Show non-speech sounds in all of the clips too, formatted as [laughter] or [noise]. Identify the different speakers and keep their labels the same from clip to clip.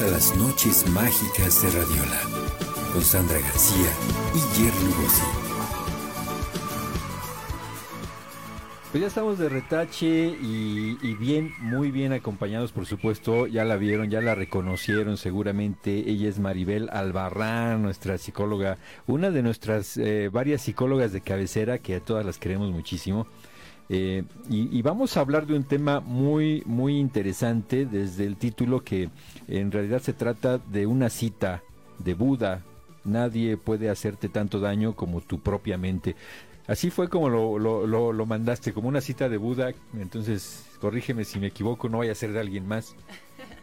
Speaker 1: A las noches mágicas de Radiola con Sandra García y Jerry Lugosi.
Speaker 2: Pues ya estamos de retache y, y, bien, muy bien acompañados, por supuesto. Ya la vieron, ya la reconocieron seguramente. Ella es Maribel Albarrán, nuestra psicóloga, una de nuestras eh, varias psicólogas de cabecera que a todas las queremos muchísimo. Eh, y, y, vamos a hablar de un tema muy, muy interesante desde el título que en realidad se trata de una cita de Buda. Nadie puede hacerte tanto daño como tu propia mente. Así fue como lo, lo, lo, lo, mandaste, como una cita de Buda. Entonces, corrígeme si me equivoco, no vaya a ser de alguien más.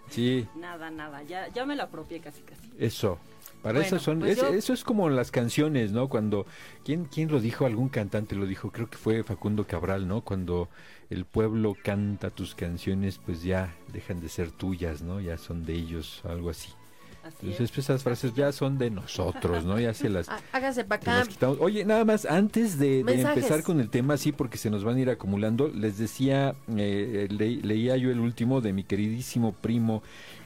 Speaker 2: Sí. [laughs]
Speaker 3: nada, nada, ya, ya me lo apropié casi, casi.
Speaker 2: Eso. Para bueno, eso son, pues es, yo... eso es como las canciones, ¿no? Cuando, ¿quién, ¿quién lo dijo? Algún cantante lo dijo, creo que fue Facundo Cabral, ¿no? Cuando el pueblo canta tus canciones, pues ya dejan de ser tuyas, ¿no? Ya son de ellos, algo así.
Speaker 3: Así
Speaker 2: Entonces, pues, esas frases ya son de nosotros, ¿no? Ya se las. [laughs]
Speaker 4: Hágase para acá.
Speaker 2: Oye, nada más, antes de, de, empezar con el tema, sí, porque se nos van a ir acumulando, les decía, eh, le, leía yo el último de mi queridísimo primo.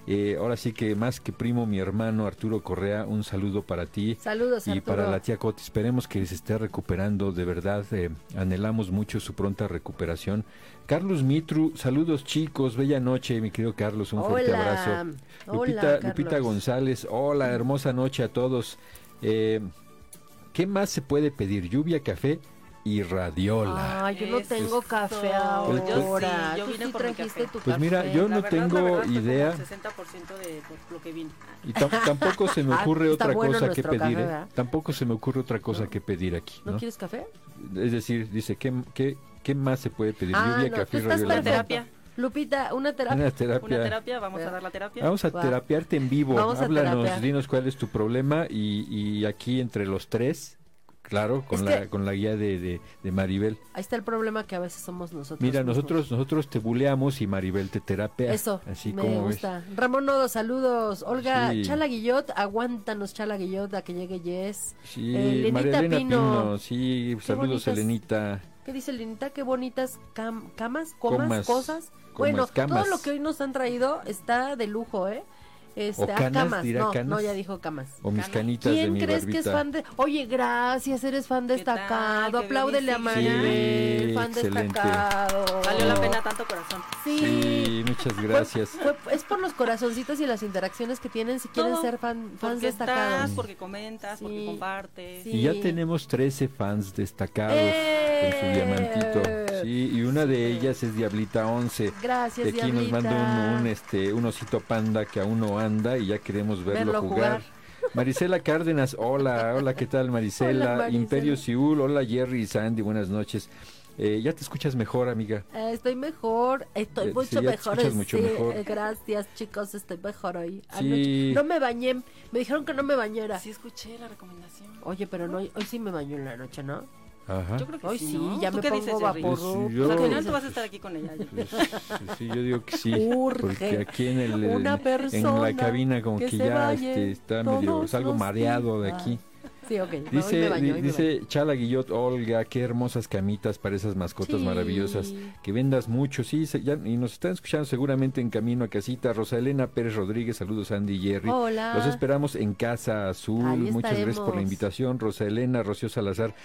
Speaker 2: Eh, ahora sí que más que primo, mi hermano Arturo Correa, un saludo para ti.
Speaker 4: Saludos,
Speaker 2: Y
Speaker 4: Arturo.
Speaker 2: para la tía Coti, esperemos que se esté recuperando, de verdad, eh, anhelamos mucho su pronta recuperación. Carlos Mitru, saludos chicos, bella noche, mi querido Carlos, un
Speaker 4: hola.
Speaker 2: fuerte abrazo. Lupita,
Speaker 4: hola,
Speaker 2: Lupita González, hola, hermosa noche a todos. Eh, ¿Qué más se puede pedir? Lluvia, café y radiola.
Speaker 4: Ay, yo no tengo café ahora.
Speaker 3: Yo sí, yo vine
Speaker 4: sí
Speaker 3: por mi
Speaker 4: trajiste
Speaker 3: café.
Speaker 4: tu
Speaker 2: Pues mira, yo
Speaker 3: La
Speaker 2: no
Speaker 3: verdad,
Speaker 2: tengo
Speaker 3: la verdad, fue como
Speaker 2: idea.
Speaker 3: el 60% de por lo que vine.
Speaker 2: Y tam- tampoco se me [laughs]
Speaker 4: Ah,
Speaker 2: ocurre otra
Speaker 4: bueno
Speaker 2: cosa que pedir.
Speaker 4: café,
Speaker 2: ¿eh? Tampoco se me ocurre otra cosa que pedir aquí.
Speaker 4: ¿No
Speaker 2: ¿no?
Speaker 4: quieres café?
Speaker 2: Es decir, dice, ¿qué, qué, qué más se puede pedir?
Speaker 4: Ah,
Speaker 2: Lluvia,
Speaker 4: no,
Speaker 2: café y
Speaker 4: tú estás
Speaker 2: radiola.
Speaker 3: Terapia.
Speaker 4: Lupita, una terapia.
Speaker 2: Una terapia.
Speaker 3: Una terapia, vamos a dar la terapia.
Speaker 2: Vamos a
Speaker 4: Va.
Speaker 2: terapiarte en vivo.
Speaker 4: Vamos
Speaker 2: Háblanos, dinos cuál es tu problema y, y aquí entre los tres, claro, con,
Speaker 4: Es
Speaker 2: la,
Speaker 4: que-
Speaker 2: con la guía de, de, de Maribel.
Speaker 4: Ahí está el problema que a veces somos nosotros.
Speaker 2: Mira,
Speaker 4: mismos.
Speaker 2: nosotros nosotros te buleamos y Maribel te terapia.
Speaker 4: Eso,
Speaker 2: Así
Speaker 4: me
Speaker 2: como ves.
Speaker 4: gusta. Ramón Nodo, saludos. Olga
Speaker 2: Sí.
Speaker 4: Chala Guillot, aguántanos Chala Guillot a que llegue Yes.
Speaker 2: Sí,
Speaker 4: Eh,
Speaker 2: María Elena
Speaker 4: Pino.
Speaker 2: Pino. sí, saludos
Speaker 4: bonitas.
Speaker 2: Elenita.
Speaker 4: ¿Qué dice Linita? Qué bonitas cam- camas,
Speaker 2: Comas,
Speaker 4: comas, cosas.
Speaker 2: comas,
Speaker 4: bueno,
Speaker 2: camas.
Speaker 4: todo lo que hoy nos han traído está de lujo, ¿eh? Este,
Speaker 2: ¿O
Speaker 4: ah,
Speaker 2: canas,
Speaker 4: camas.
Speaker 2: dirá
Speaker 4: No,
Speaker 2: canas?
Speaker 4: no, ya dijo camas.
Speaker 2: O mis canitas de
Speaker 4: ¿Quién
Speaker 2: mi
Speaker 4: crees que es fan de.? Oye, gracias, eres fan
Speaker 3: ¿Qué tal?
Speaker 4: destacado.
Speaker 3: Qué
Speaker 4: Apláudele a. Maribel,
Speaker 2: Sí,
Speaker 4: fan
Speaker 2: excelente.
Speaker 4: destacado.
Speaker 3: Valió la pena tanto corazón.
Speaker 4: Sí.
Speaker 2: Sí, muchas gracias.
Speaker 4: Fue- es por los corazoncitos y las interacciones que tienen si quieren
Speaker 3: Todo.
Speaker 4: ser fan, fans
Speaker 3: Porque
Speaker 4: destacados.
Speaker 3: estás, porque comentas, porque compartes.
Speaker 4: Sí.
Speaker 2: Y ya tenemos 13 fans destacados con su
Speaker 4: ¡Eh!
Speaker 2: diamantito. Sí, y una de ellas es Diablita 11.
Speaker 4: Gracias,
Speaker 2: que aquí nos manda un, un, este, un osito panda que aún no y ya queremos verlo,
Speaker 4: Verlo
Speaker 2: jugar.
Speaker 4: jugar.
Speaker 2: Marisela Cárdenas, hola, hola, ¿qué tal Marisela?
Speaker 4: Hola, Marisela.
Speaker 2: Imperio Siul, hola Jerry y Sandy, buenas noches. Eh, ya te escuchas mejor, amiga.
Speaker 4: Eh, estoy mejor, estoy
Speaker 2: Eh,
Speaker 4: mucho
Speaker 2: sí, ya te
Speaker 4: mejor.
Speaker 2: escuchas mucho
Speaker 4: sí,
Speaker 2: mejor.
Speaker 4: gracias, chicos, estoy mejor hoy.
Speaker 2: Sí.
Speaker 4: No me bañé, me dijeron que no me bañara.
Speaker 3: Sí escuché la recomendación.
Speaker 4: Oye, pero no, hoy sí me baño en la noche, ¿no?
Speaker 2: Ajá.
Speaker 3: Yo creo que
Speaker 4: Hoy
Speaker 3: sí, ¿no?
Speaker 4: ya
Speaker 3: ¿Tú
Speaker 4: me
Speaker 3: qué
Speaker 4: pongo
Speaker 3: dices, Jerry?
Speaker 2: Pues,
Speaker 4: vapor.
Speaker 2: yo-
Speaker 3: Al final tú vas a estar aquí con ella. ya.
Speaker 2: Pues, sí, yo digo que sí.
Speaker 4: Urge
Speaker 2: porque aquí en, el,
Speaker 4: una
Speaker 2: en la cabina como
Speaker 4: que
Speaker 2: que, ya este, está medio, salgo mareado de aquí.
Speaker 4: Sí, ok. hoy
Speaker 2: Dice,
Speaker 4: baño,
Speaker 2: dice Chala Guillot, Olga, qué hermosas camitas para esas mascotas
Speaker 4: Sí.
Speaker 2: maravillosas. Que vendas mucho, sí, se- ya- y nos están escuchando seguramente en camino a casita. Rosa Elena Pérez Rodríguez, saludos Andy y Jerry.
Speaker 4: Hola.
Speaker 2: Los esperamos en Casa Azul.
Speaker 4: Ahí
Speaker 2: Muchas gracias por la invitación. Rosa Elena, Rocío Salazar.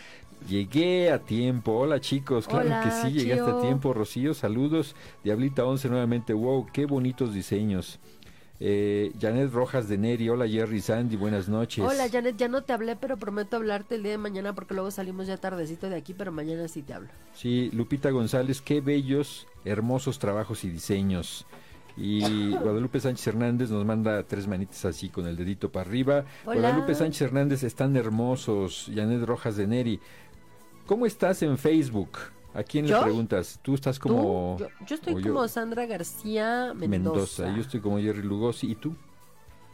Speaker 2: Llegué a tiempo. Hola chicos, claro
Speaker 4: Hola,
Speaker 2: que sí, llegaste a
Speaker 4: Chio.
Speaker 2: tiempo. Rocío, saludos. Diablita 11 nuevamente. Wow, qué bonitos diseños. Eh, Janet Rojas de Neri, hola Jerry Sandy, buenas noches.
Speaker 4: Hola, Janet, ya no te hablé, pero prometo hablarte el día de mañana porque luego salimos ya tardecito de aquí, pero mañana sí te hablo.
Speaker 2: Sí, Lupita González, qué bellos, hermosos trabajos y diseños. Y [laughs] Guadalupe Sánchez Hernández nos manda tres manitas así con el dedito para arriba.
Speaker 4: Hola.
Speaker 2: Guadalupe Sánchez Hernández, están hermosos. Janet Rojas de Neri. ¿Cómo estás en Facebook? ¿A quién le
Speaker 4: ¿Yo?
Speaker 2: preguntas? Tú estás como
Speaker 4: ¿Tú? Yo, yo estoy
Speaker 2: yo-
Speaker 4: como Sandra García Mendoza.
Speaker 2: Mendoza. Yo estoy como Jerry Lugosi. ¿Y tú?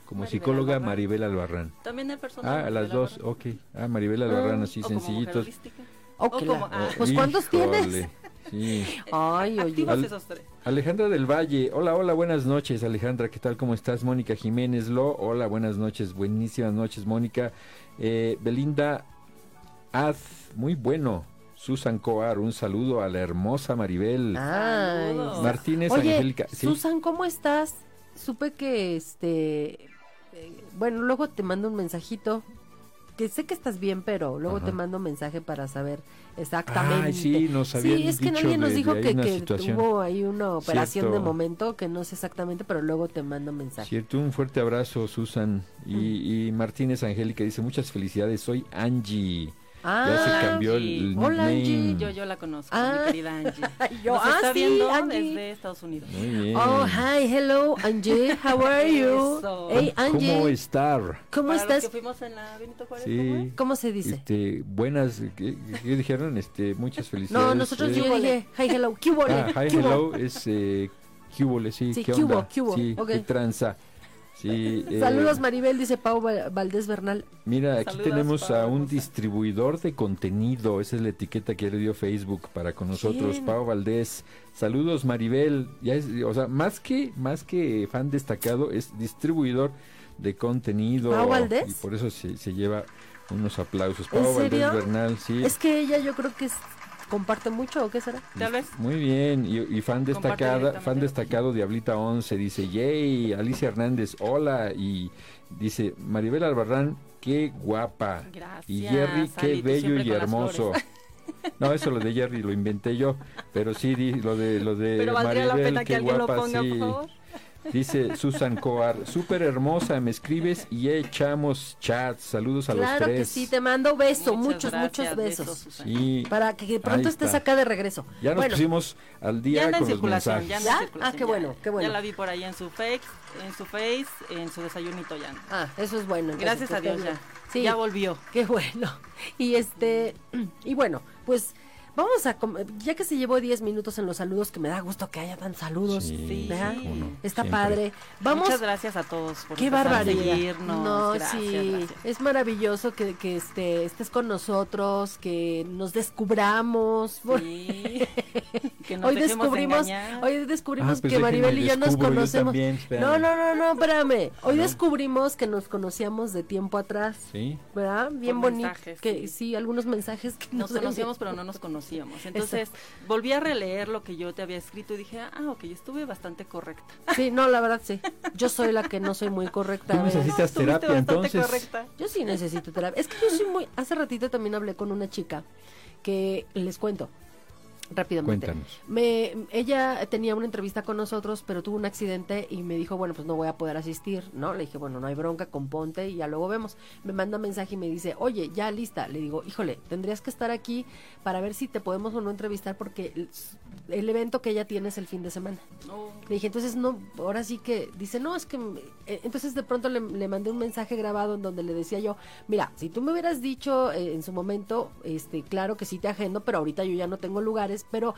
Speaker 2: Como
Speaker 3: Maribel
Speaker 2: psicóloga
Speaker 3: Albarrán.
Speaker 2: Maribel Albarrán.
Speaker 3: También hay personas.
Speaker 2: Ah, a las dos, ok. Ah, Maribel Albarrán, así
Speaker 3: O
Speaker 2: sencillitos.
Speaker 3: holística. O
Speaker 4: que
Speaker 3: como-
Speaker 4: la-
Speaker 3: ah.
Speaker 4: Pues ¿cuántos
Speaker 2: Híjole,
Speaker 4: tienes?
Speaker 2: Sí.
Speaker 4: Ay, oye.
Speaker 2: Al-
Speaker 3: esos tres.
Speaker 2: Alejandra del Valle, hola, hola, buenas noches, Alejandra, ¿qué tal? ¿Cómo estás? Mónica Jiménez Lo, hola, buenas noches, buenísimas noches, Mónica. Eh, Belinda Az, muy bueno. Susan Coar, un saludo a la hermosa Maribel.
Speaker 4: Ay.
Speaker 2: Martínez
Speaker 4: Oye,
Speaker 2: Angélica. Sí,
Speaker 4: Susan, ¿cómo estás? supe que este, eh, bueno, luego te mando un mensajito. Que sé que estás bien, pero luego
Speaker 2: Ajá.
Speaker 4: te mando un mensaje para saber exactamente.
Speaker 2: Ay, sí, nos
Speaker 4: Sí, es que alguien nos
Speaker 2: de-
Speaker 4: dijo
Speaker 2: de
Speaker 4: que, tuvo ahí una operación de momento, que no sé exactamente, pero luego te mando un mensaje.
Speaker 2: Cierto, un fuerte abrazo, Susan. Y, y Martínez Angélica dice, muchas felicidades, soy Angie.
Speaker 4: Ah,
Speaker 2: ya se cambió el,
Speaker 3: Angie.
Speaker 2: el
Speaker 4: Hola. Angie.
Speaker 3: Yo, yo la conozco,
Speaker 4: Ah.
Speaker 3: mi querida Angie. [laughs]
Speaker 4: Yo,
Speaker 3: Nos
Speaker 4: ah,
Speaker 3: está
Speaker 4: sí,
Speaker 3: viendo
Speaker 4: Angie.
Speaker 3: desde Estados Unidos.
Speaker 2: Muy bien.
Speaker 4: Oh, hi, hello, Angie, how are you?
Speaker 3: Eso.
Speaker 4: Hey, Angie,
Speaker 2: ¿Cómo
Speaker 4: ¿cómo,
Speaker 2: estar?
Speaker 3: Para los
Speaker 4: estás?
Speaker 3: que fuimos en la Benito Juárez,
Speaker 2: Sí.
Speaker 3: ¿cómo
Speaker 4: se dice?
Speaker 2: Este, buenas, ¿qué, qué dijeron? Este, muchas felicidades.
Speaker 4: No, nosotros
Speaker 2: eh.
Speaker 4: yo dije, hi, hello, ¿qué hubo?
Speaker 2: Ah, hi, hello, es eh, ¿qué hubo, sí,
Speaker 4: Sí,
Speaker 2: ¿qué onda?
Speaker 4: ¿Qué hubo?
Speaker 2: Sí,
Speaker 4: Ok.
Speaker 2: qué tranza. Sí, eh,
Speaker 4: Saludos Maribel, dice Pau Val- Valdés Bernal.
Speaker 2: Mira, aquí
Speaker 3: Saludos,
Speaker 2: tenemos a un
Speaker 3: hermosa.
Speaker 2: distribuidor de contenido. Esa es la etiqueta que le dio Facebook para con nosotros.
Speaker 4: ¿Quién?
Speaker 2: Pau Valdés. Saludos, Maribel. Ya es, o sea, más que, más que fan destacado, es distribuidor de contenido.
Speaker 4: ¿Pau Valdés?
Speaker 2: Y por eso se, se lleva unos aplausos.
Speaker 4: ¿En
Speaker 2: Pau
Speaker 4: serio?
Speaker 2: Valdés Bernal, sí.
Speaker 4: Es que ella yo creo que es- comparte mucho, ¿o qué será?
Speaker 3: Tal vez.
Speaker 2: Muy bien, y, y fan destacada, fan destacado Diablita 11, dice, yay, Alicia Hernández, hola, y dice, Maribel Albarrán, qué guapa.
Speaker 3: Gracias,
Speaker 2: Y Jerry, qué bello y hermoso. [laughs] No, eso lo de Jerry lo inventé yo, pero sí, di- lo de, lo de
Speaker 3: Pero valdría la
Speaker 2: Maribel,
Speaker 3: pena
Speaker 2: qué
Speaker 3: que alguien
Speaker 2: guapa,
Speaker 3: lo ponga,
Speaker 2: sí.
Speaker 3: por favor.
Speaker 2: Dice Susan Coar, súper hermosa, me escribes y echamos chats. Saludos a
Speaker 4: Claro
Speaker 2: los
Speaker 4: que
Speaker 2: tres.
Speaker 4: sí, te mando beso,
Speaker 3: Muchas
Speaker 4: muchos,
Speaker 3: gracias,
Speaker 4: muchos besos.
Speaker 2: Sí,
Speaker 4: Para que pronto estés acá de regreso.
Speaker 2: ya nos
Speaker 4: bueno,
Speaker 2: pusimos al
Speaker 3: Ya
Speaker 2: día
Speaker 3: en
Speaker 2: con los
Speaker 3: circulación,
Speaker 2: mensajes.
Speaker 3: ya
Speaker 4: ¿Ya? Ah, qué
Speaker 3: ya.
Speaker 4: bueno, qué bueno.
Speaker 3: Ya la vi por ahí en su face, en su face, en su desayunito ya.
Speaker 4: Ah, eso es bueno. entonces,
Speaker 3: Gracias
Speaker 4: que
Speaker 3: a Dios ya.
Speaker 4: Sí,
Speaker 3: Ya volvió.
Speaker 4: qué bueno. [laughs] Y este, [clears throat] y bueno, pues vamos a, ya que se llevó 10 minutos en los saludos, que me da gusto que haya tan saludos.
Speaker 2: Sí, no,
Speaker 4: Está
Speaker 2: siempre.
Speaker 4: padre. Vamos.
Speaker 3: Muchas gracias a todos por
Speaker 4: Qué barbaridad.
Speaker 3: seguirnos.
Speaker 4: No,
Speaker 3: Gracias,
Speaker 4: sí,
Speaker 3: gracias.
Speaker 4: es maravilloso que, que este, estés con nosotros, que nos descubramos.
Speaker 3: Sí. [laughs] que nos
Speaker 4: hoy descubrimos,
Speaker 3: engañar.
Speaker 4: hoy descubrimos
Speaker 2: Ah, pues
Speaker 4: que Maribel y yo nos
Speaker 2: yo
Speaker 4: conocemos.
Speaker 2: también,
Speaker 4: no, no, no, no, espérame. Hoy
Speaker 2: ¿No?
Speaker 4: descubrimos que nos conocíamos de tiempo atrás.
Speaker 2: Sí.
Speaker 4: ¿Verdad? Bien bonito. Que
Speaker 3: sí.
Speaker 4: sí, algunos mensajes que
Speaker 3: Nos
Speaker 4: nos [laughs]
Speaker 3: conocíamos, pero no nos conocíamos. Entonces, volví a releer lo que yo te había escrito y dije, ah, ok, estuve bastante correcta.
Speaker 4: Sí, no, la verdad sí. Yo soy la que no soy muy correcta.
Speaker 2: Tú necesitas
Speaker 3: Estuviste
Speaker 2: terapia,
Speaker 3: bastante
Speaker 2: entonces.
Speaker 3: correcta.
Speaker 4: Yo sí necesito terapia. Es que yo soy muy... Hace ratito también hablé con una chica que les cuento rápidamente.
Speaker 2: Cuéntanos.
Speaker 4: Me, ella tenía una entrevista con nosotros, pero tuvo un accidente y me dijo, bueno, pues no voy a poder asistir, ¿no? Le dije, bueno, no hay bronca, componte y ya luego vemos. Me manda un mensaje y me dice, oye, ya lista. Le digo, híjole, tendrías que estar aquí para ver si te podemos o no entrevistar porque el, el evento que ella tiene es el fin de semana. Le dije, entonces no, ahora sí que, dice, no, es que, eh, entonces de pronto le, le mandé un mensaje grabado en donde le decía yo, mira, si tú me hubieras dicho eh, en su momento, este, claro que sí te agendo, pero ahorita yo ya no tengo lugares, pero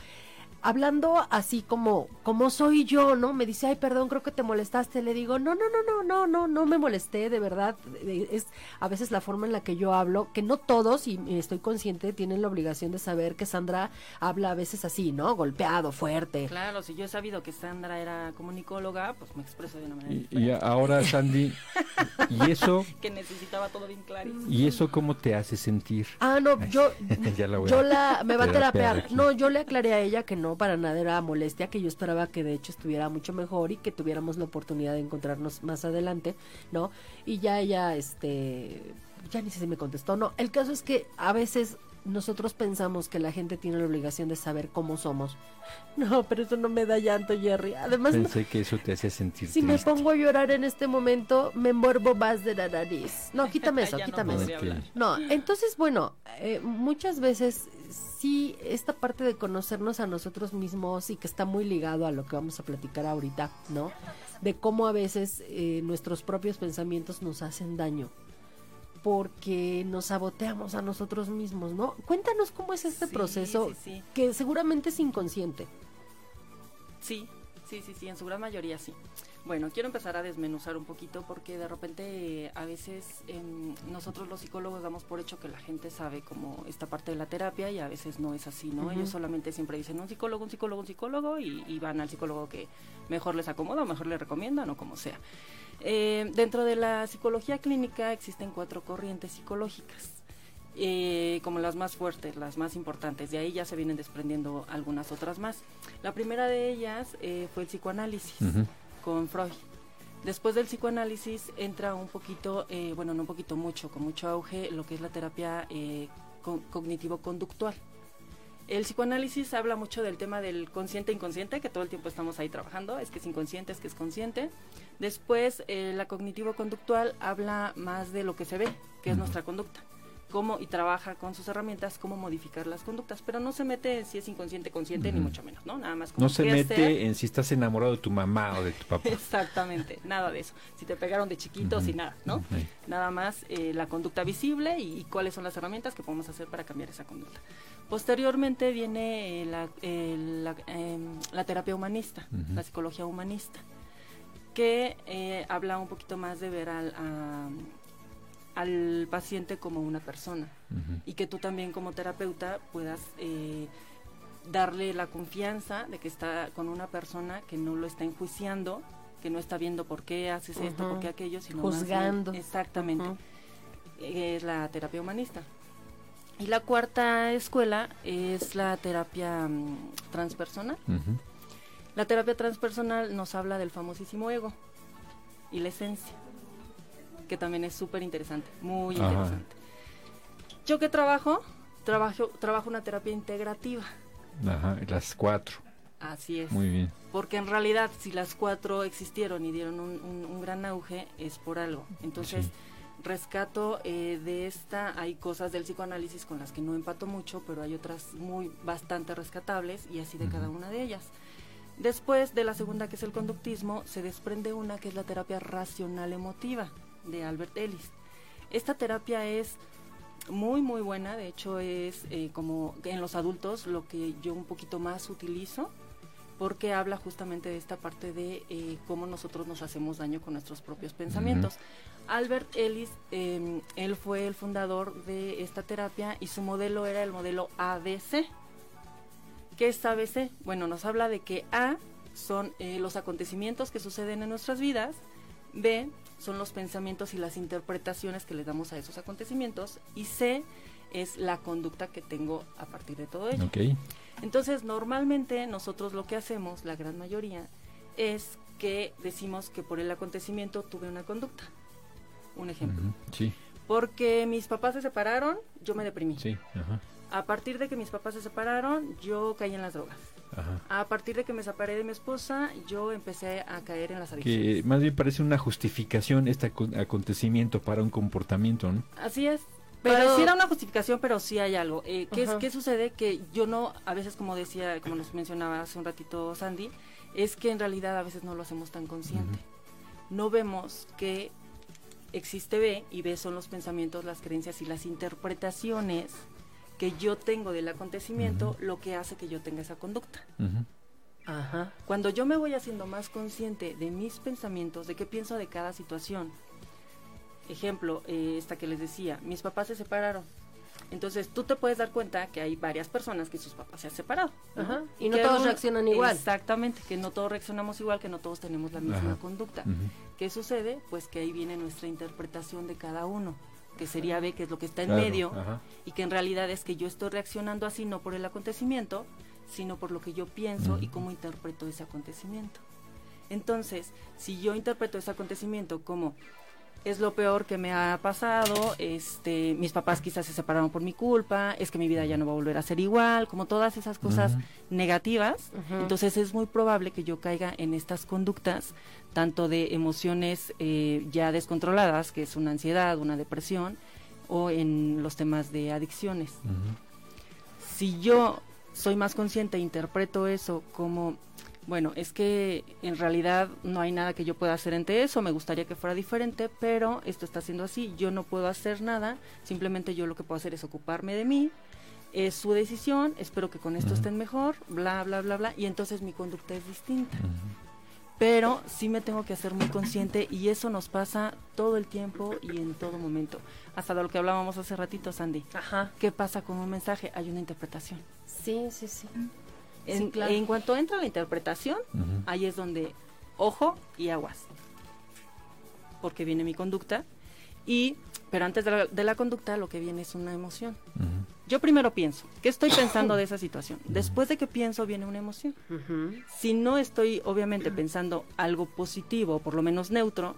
Speaker 4: hablando así como, como soy yo, ¿no? Me dice, ay, perdón, creo que te molestaste. Le digo, no, no, no, no, no, no, no me molesté, de verdad. Eh, Es a veces la forma en la que yo hablo, que no todos, y estoy consciente, tienen la obligación de saber que Sandra habla a veces así, ¿no? Golpeado, fuerte.
Speaker 3: claro, si yo he sabido que Sandra era comunicóloga, pues me expreso de una manera
Speaker 2: Y,
Speaker 3: diferente.
Speaker 2: y ahora, Sandy, [laughs] ¿y eso,
Speaker 3: que necesitaba todo bien clarísimo.
Speaker 2: ¿y eso cómo te hace sentir?
Speaker 4: Ah, no, yo, [laughs]
Speaker 2: Ya la voy
Speaker 4: yo
Speaker 2: a
Speaker 4: la, me va a
Speaker 2: terapear.
Speaker 4: No, yo le aclaré a ella que no, para nada era molestia, que yo esperaba que de hecho estuviera mucho mejor y que tuviéramos la oportunidad de encontrarnos más adelante, ¿no? Y ya ella, este, ya ni sé si me contestó, no. El caso es que a veces nosotros pensamos que la gente tiene la obligación de saber cómo somos. [laughs] No, pero eso no me da llanto, Jerry. Además, no-
Speaker 2: Pensé que eso te hacía sentir
Speaker 4: si me pongo a llorar en este momento, me envuelvo más de la nariz. No, [laughs] quítame eso,
Speaker 3: Ya no
Speaker 4: quítame eso. No, entonces, bueno, eh, muchas veces sí, esta parte de conocernos a nosotros mismos y que está muy ligado a lo que vamos a platicar ahorita, ¿no? De cómo a veces eh, nuestros propios pensamientos nos hacen daño porque nos saboteamos a nosotros mismos, ¿no? Cuéntanos cómo es este
Speaker 3: Sí,
Speaker 4: proceso
Speaker 3: sí, sí.
Speaker 4: que seguramente es inconsciente.
Speaker 3: Sí, sí, sí, sí, en su gran mayoría sí. Bueno, quiero empezar a desmenuzar un poquito porque de repente a veces em, nosotros los psicólogos damos por hecho que la gente sabe como esta parte de la terapia y a veces no es así, ¿no? Ellos solamente siempre dicen un psicólogo, un psicólogo, un psicólogo y, y van al psicólogo que mejor les acomoda o mejor les recomiendan o como sea. Eh, dentro de la psicología clínica existen cuatro corrientes psicológicas. eh, como las más fuertes, las más importantes. De ahí ya se vienen desprendiendo algunas otras más. La primera de ellas eh, fue el psicoanálisis con Freud. Después del psicoanálisis entra un poquito, eh, bueno, no un poquito, mucho, con mucho auge, lo que es la terapia co- cognitivo-conductual. El psicoanálisis habla mucho del tema del consciente e inconsciente, que todo el tiempo estamos ahí trabajando, es que es inconsciente, es que es consciente. Después, eh, la cognitivo-conductual habla más de lo que se ve, que es nuestra conducta. Cómo, y trabaja con sus herramientas, cómo modificar las conductas, pero no se mete en si es inconsciente, consciente, ni mucho menos, ¿no? Nada más como
Speaker 2: No se mete
Speaker 3: hacer.
Speaker 2: en si estás enamorado de tu mamá o de tu papá. [laughs]
Speaker 3: Exactamente, nada de eso. Si te pegaron de chiquitos
Speaker 2: Ujú.
Speaker 3: y nada, ¿no? Nada más eh, la conducta visible y, y cuáles son las herramientas que podemos hacer para cambiar esa conducta. Posteriormente viene eh, la, eh, la, em, la terapia humanista, la psicología humanista, que eh, habla un poquito más de ver al, a- al paciente como una persona y que tú también como terapeuta puedas eh, darle la confianza de que está con una persona que no lo está enjuiciando, que no está viendo por qué haces esto, por qué aquello, sino bien-
Speaker 4: Juzgando.
Speaker 3: exactamente.
Speaker 4: Ujú.
Speaker 3: Eh, Es la terapia humanista. Y la cuarta escuela es la terapia mm, transpersonal. La terapia transpersonal nos habla del famosísimo ego y la esencia, que también es súper interesante, muy
Speaker 2: Ajá.
Speaker 3: interesante. Yo que trabajo, trabajo, trabajo una terapia integrativa,
Speaker 2: Ajá, las cuatro.
Speaker 3: así es.
Speaker 2: Muy bien.
Speaker 3: Porque en realidad si las cuatro existieron y dieron un, un- un gran auge es por algo. Entonces
Speaker 2: Sí.
Speaker 3: rescato eh, de esta, hay cosas del psicoanálisis con las que no empato mucho, pero hay otras muy bastante rescatables y así de cada una de ellas. Después de la segunda que es el conductismo, se desprende una que es la terapia racional emotiva de Albert Ellis. Esta terapia es muy muy buena, de hecho es eh, como en los adultos lo que yo un poquito más utilizo porque habla justamente de esta parte de eh, cómo nosotros nos hacemos daño con nuestros propios pensamientos. Albert Ellis, eh, él fue el fundador de esta terapia y su modelo era el modelo ABC. ¿Qué es ABC? Bueno, nos habla de que A son eh, los acontecimientos que suceden en nuestras vidas, B son los pensamientos y las interpretaciones que le damos a esos acontecimientos y C es la conducta que tengo a partir de todo ello. Entonces, normalmente nosotros lo que hacemos, la gran mayoría, es que decimos que por el acontecimiento tuve una conducta. Un ejemplo.
Speaker 2: Sí,
Speaker 3: Porque mis papás se separaron, yo me deprimí.
Speaker 2: sí.
Speaker 3: A partir de que mis papás se separaron, yo caí en las drogas.
Speaker 2: Ajá.
Speaker 3: A partir de que me separé de mi esposa, yo empecé a caer en las adicciones.
Speaker 2: Que más bien parece una justificación este acon- acontecimiento para un comportamiento, ¿no?
Speaker 3: Así es.
Speaker 4: Pero-
Speaker 3: Pareciera una justificación, pero sí hay algo. Eh, ¿qué, es-. ¿Qué sucede? Que yo no, a veces como decía, como nos mencionaba hace un ratito Sandy, es que en realidad a veces no lo hacemos tan consciente. No vemos que existe B y B son los pensamientos, las creencias y las interpretaciones que yo tengo del acontecimiento, lo que hace que yo tenga esa conducta.
Speaker 4: Ajá.
Speaker 3: Cuando yo me voy haciendo más consciente de mis pensamientos, de qué pienso de cada situación. Ejemplo, eh, esta que les decía, mis papás se separaron. Entonces tú te puedes dar cuenta que hay varias personas que sus papás se han separado. ¿no?
Speaker 4: Ajá. Y no
Speaker 3: que
Speaker 4: todos
Speaker 3: un-
Speaker 4: reaccionan igual.
Speaker 3: Exactamente, que no todos reaccionamos igual, que no todos tenemos la misma
Speaker 2: Ajá.
Speaker 3: conducta.
Speaker 2: Ujú.
Speaker 3: ¿Qué sucede? Pues que ahí viene nuestra interpretación de cada uno, que sería B, que es lo que está en
Speaker 2: Claro,
Speaker 3: medio,
Speaker 2: ajá.
Speaker 3: y que en realidad es que yo estoy reaccionando así no por el acontecimiento, sino por lo que yo pienso y cómo interpreto ese acontecimiento. Entonces, si yo interpreto ese acontecimiento como es lo peor que me ha pasado, este, mis papás quizás se separaron por mi culpa, es que mi vida ya no va a volver a ser igual, como todas esas cosas negativas, entonces es muy probable que yo caiga en estas conductas, tanto de emociones eh, ya descontroladas, que es una ansiedad, una depresión, o en los temas de adicciones. Si yo soy más consciente e interpreto eso como, bueno, es que en realidad no hay nada que yo pueda hacer ante eso, me gustaría que fuera diferente, pero esto está siendo así, yo no puedo hacer nada, simplemente yo lo que puedo hacer es ocuparme de mí, es su decisión, espero que con esto estén mejor, bla, bla, bla, bla, y entonces mi conducta es distinta. Pero sí me tengo que hacer muy consciente y eso nos pasa todo el tiempo y en todo momento. Hasta de lo que hablábamos hace ratito, Sandy.
Speaker 4: Ajá.
Speaker 3: ¿Qué pasa con un mensaje? Hay una interpretación.
Speaker 4: Sí, sí, sí.
Speaker 3: En,
Speaker 4: Sí, claro.
Speaker 3: en cuanto entra la interpretación, ahí es donde ojo y aguas. Porque viene mi conducta. Y, pero antes de la, de la conducta, lo que viene es una emoción.
Speaker 2: Ujú.
Speaker 3: Yo primero pienso, ¿qué estoy pensando de [coughs] esa situación? Después de que pienso viene una emoción. Si no estoy obviamente pensando algo positivo, o por lo menos neutro,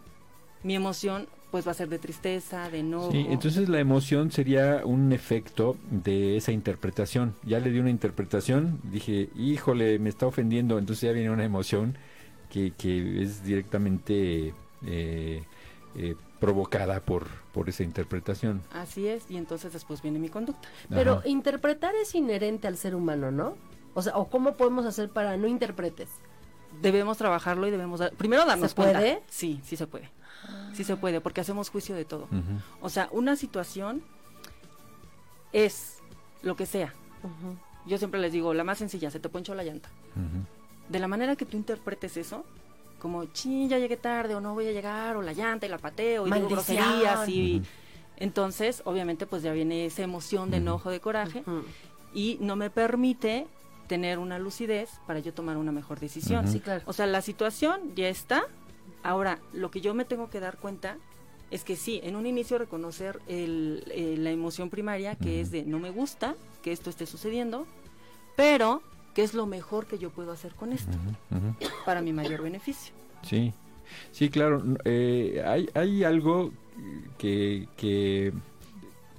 Speaker 3: mi emoción pues va a ser de tristeza, de enojo.
Speaker 2: Sí, entonces la emoción sería un efecto de esa interpretación. Ya le di una interpretación, dije, híjole, me está ofendiendo, entonces ya viene una emoción que, que es directamente eh, eh, provocada por, por esa interpretación.
Speaker 3: Así es, y entonces después viene mi conducta.
Speaker 4: Pero
Speaker 2: Ajá.
Speaker 4: interpretar es inherente al ser humano, ¿no? O sea, ¿o cómo podemos hacer para no interpretes?
Speaker 3: Debemos trabajarlo y debemos dar- primero darnos
Speaker 4: ¿Se
Speaker 3: cuenta.
Speaker 4: puede?
Speaker 3: Sí, sí se puede. Sí se puede, porque hacemos juicio de todo. O sea, una situación es lo que sea. Yo siempre les digo, la más sencilla, se te ponchó la llanta. De la manera que tú interpretes eso, como, ching, ya llegué tarde, o no voy a llegar, o la llanta y la pateo, y digo groserías, y...
Speaker 2: Ujú.
Speaker 3: Entonces, obviamente, pues ya viene esa emoción de enojo, de coraje,
Speaker 4: Ujú.
Speaker 3: y no me permite tener una lucidez para yo tomar una mejor decisión.
Speaker 2: Ujú.
Speaker 4: Sí, claro.
Speaker 3: O sea, la situación ya está. Ahora, lo que yo me tengo que dar cuenta es que sí, en un inicio reconocer el- eh, la emoción primaria, que es de no me gusta que esto esté sucediendo, pero ¿qué es lo mejor que yo puedo hacer con esto para mi mayor beneficio?
Speaker 2: Sí, sí, claro. eh, hay, hay algo que, que,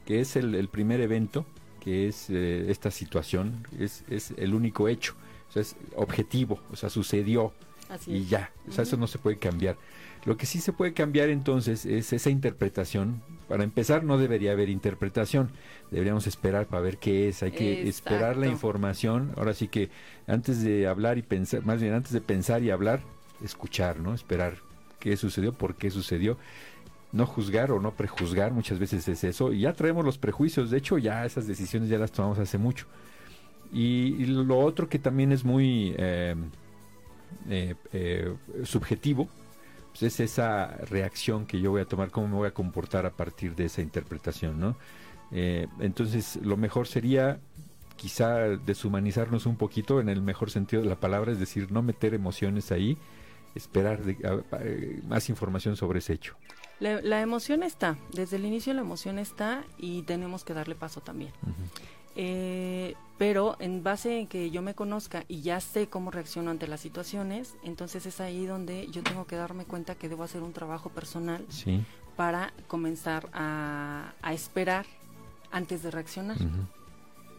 Speaker 2: que es el, el primer evento, que es eh, esta situación, es, es el único hecho, o sea, es objetivo, o sea, sucedió
Speaker 3: Así
Speaker 2: y
Speaker 3: es.
Speaker 2: ya, o sea, eso no se puede cambiar. Lo que sí se puede cambiar entonces es esa interpretación. Para empezar, no debería haber interpretación. Deberíamos esperar para ver qué es. Hay que esperar la información. Ahora sí que antes de hablar y pensar, más bien antes de pensar y hablar, escuchar, ¿no? Esperar qué sucedió, por qué sucedió. No juzgar o no prejuzgar, muchas veces es eso. Y ya traemos los prejuicios. De hecho, ya esas decisiones ya las tomamos hace mucho. Y, y lo otro que también es muy eh, eh, eh, subjetivo, pues es esa reacción que yo voy a tomar, cómo me voy a comportar a partir de esa interpretación, ¿no? Eh, entonces, lo mejor sería quizá deshumanizarnos un poquito en el mejor sentido de la palabra, es decir, no meter emociones ahí, esperar de- a- a- más información sobre ese hecho.
Speaker 3: La, la emoción está, desde el inicio la emoción está y tenemos que darle paso también. Eh, pero en base en que yo me conozca y ya sé cómo reacciono ante las situaciones, entonces es ahí donde yo tengo que darme cuenta que debo hacer un trabajo personal
Speaker 2: Sí.
Speaker 3: para comenzar a, a esperar antes de reaccionar.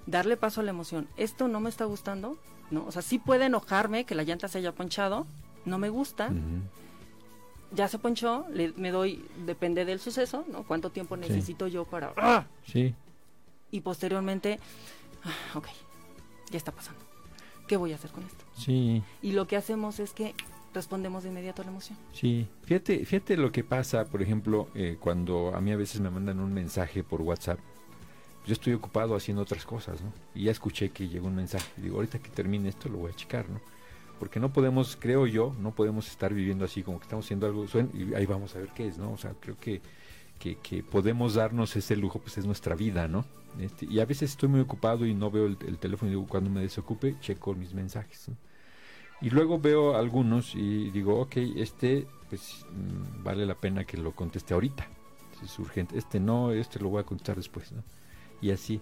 Speaker 3: Darle paso a la emoción. Esto no me está gustando, ¿no? O sea, sí puede enojarme que la llanta se haya ponchado, no me gusta, ya se ponchó, le- me doy, depende del suceso, ¿no? ¿Cuánto tiempo
Speaker 2: Sí.
Speaker 3: necesito yo para... ¡Ah!
Speaker 2: Sí.
Speaker 3: Y posteriormente, ah, ok, ya está pasando. ¿Qué voy a hacer con esto?
Speaker 2: Sí.
Speaker 3: Y lo que hacemos es que respondemos de inmediato a la emoción.
Speaker 2: Sí, fíjate, fíjate lo que pasa, por ejemplo, eh, cuando a mí a veces me mandan un mensaje por WhatsApp, yo estoy ocupado haciendo otras cosas, ¿no? Y ya escuché que llegó un mensaje, digo, ahorita que termine esto lo voy a checar, ¿no? Porque no podemos, creo yo, no podemos estar viviendo así como que estamos haciendo algo, suen- y ahí vamos a ver qué es, ¿no? O sea, creo que, que, que podemos darnos ese lujo, pues es nuestra vida, ¿no? Este, y a veces estoy muy ocupado y no veo el, el teléfono y digo, cuando me desocupe, checo mis mensajes, ¿no? Y luego veo algunos y digo, ok, este pues mm, vale la pena que lo conteste ahorita. Es urgente. Este no, este lo voy a contestar después, ¿no? Y así.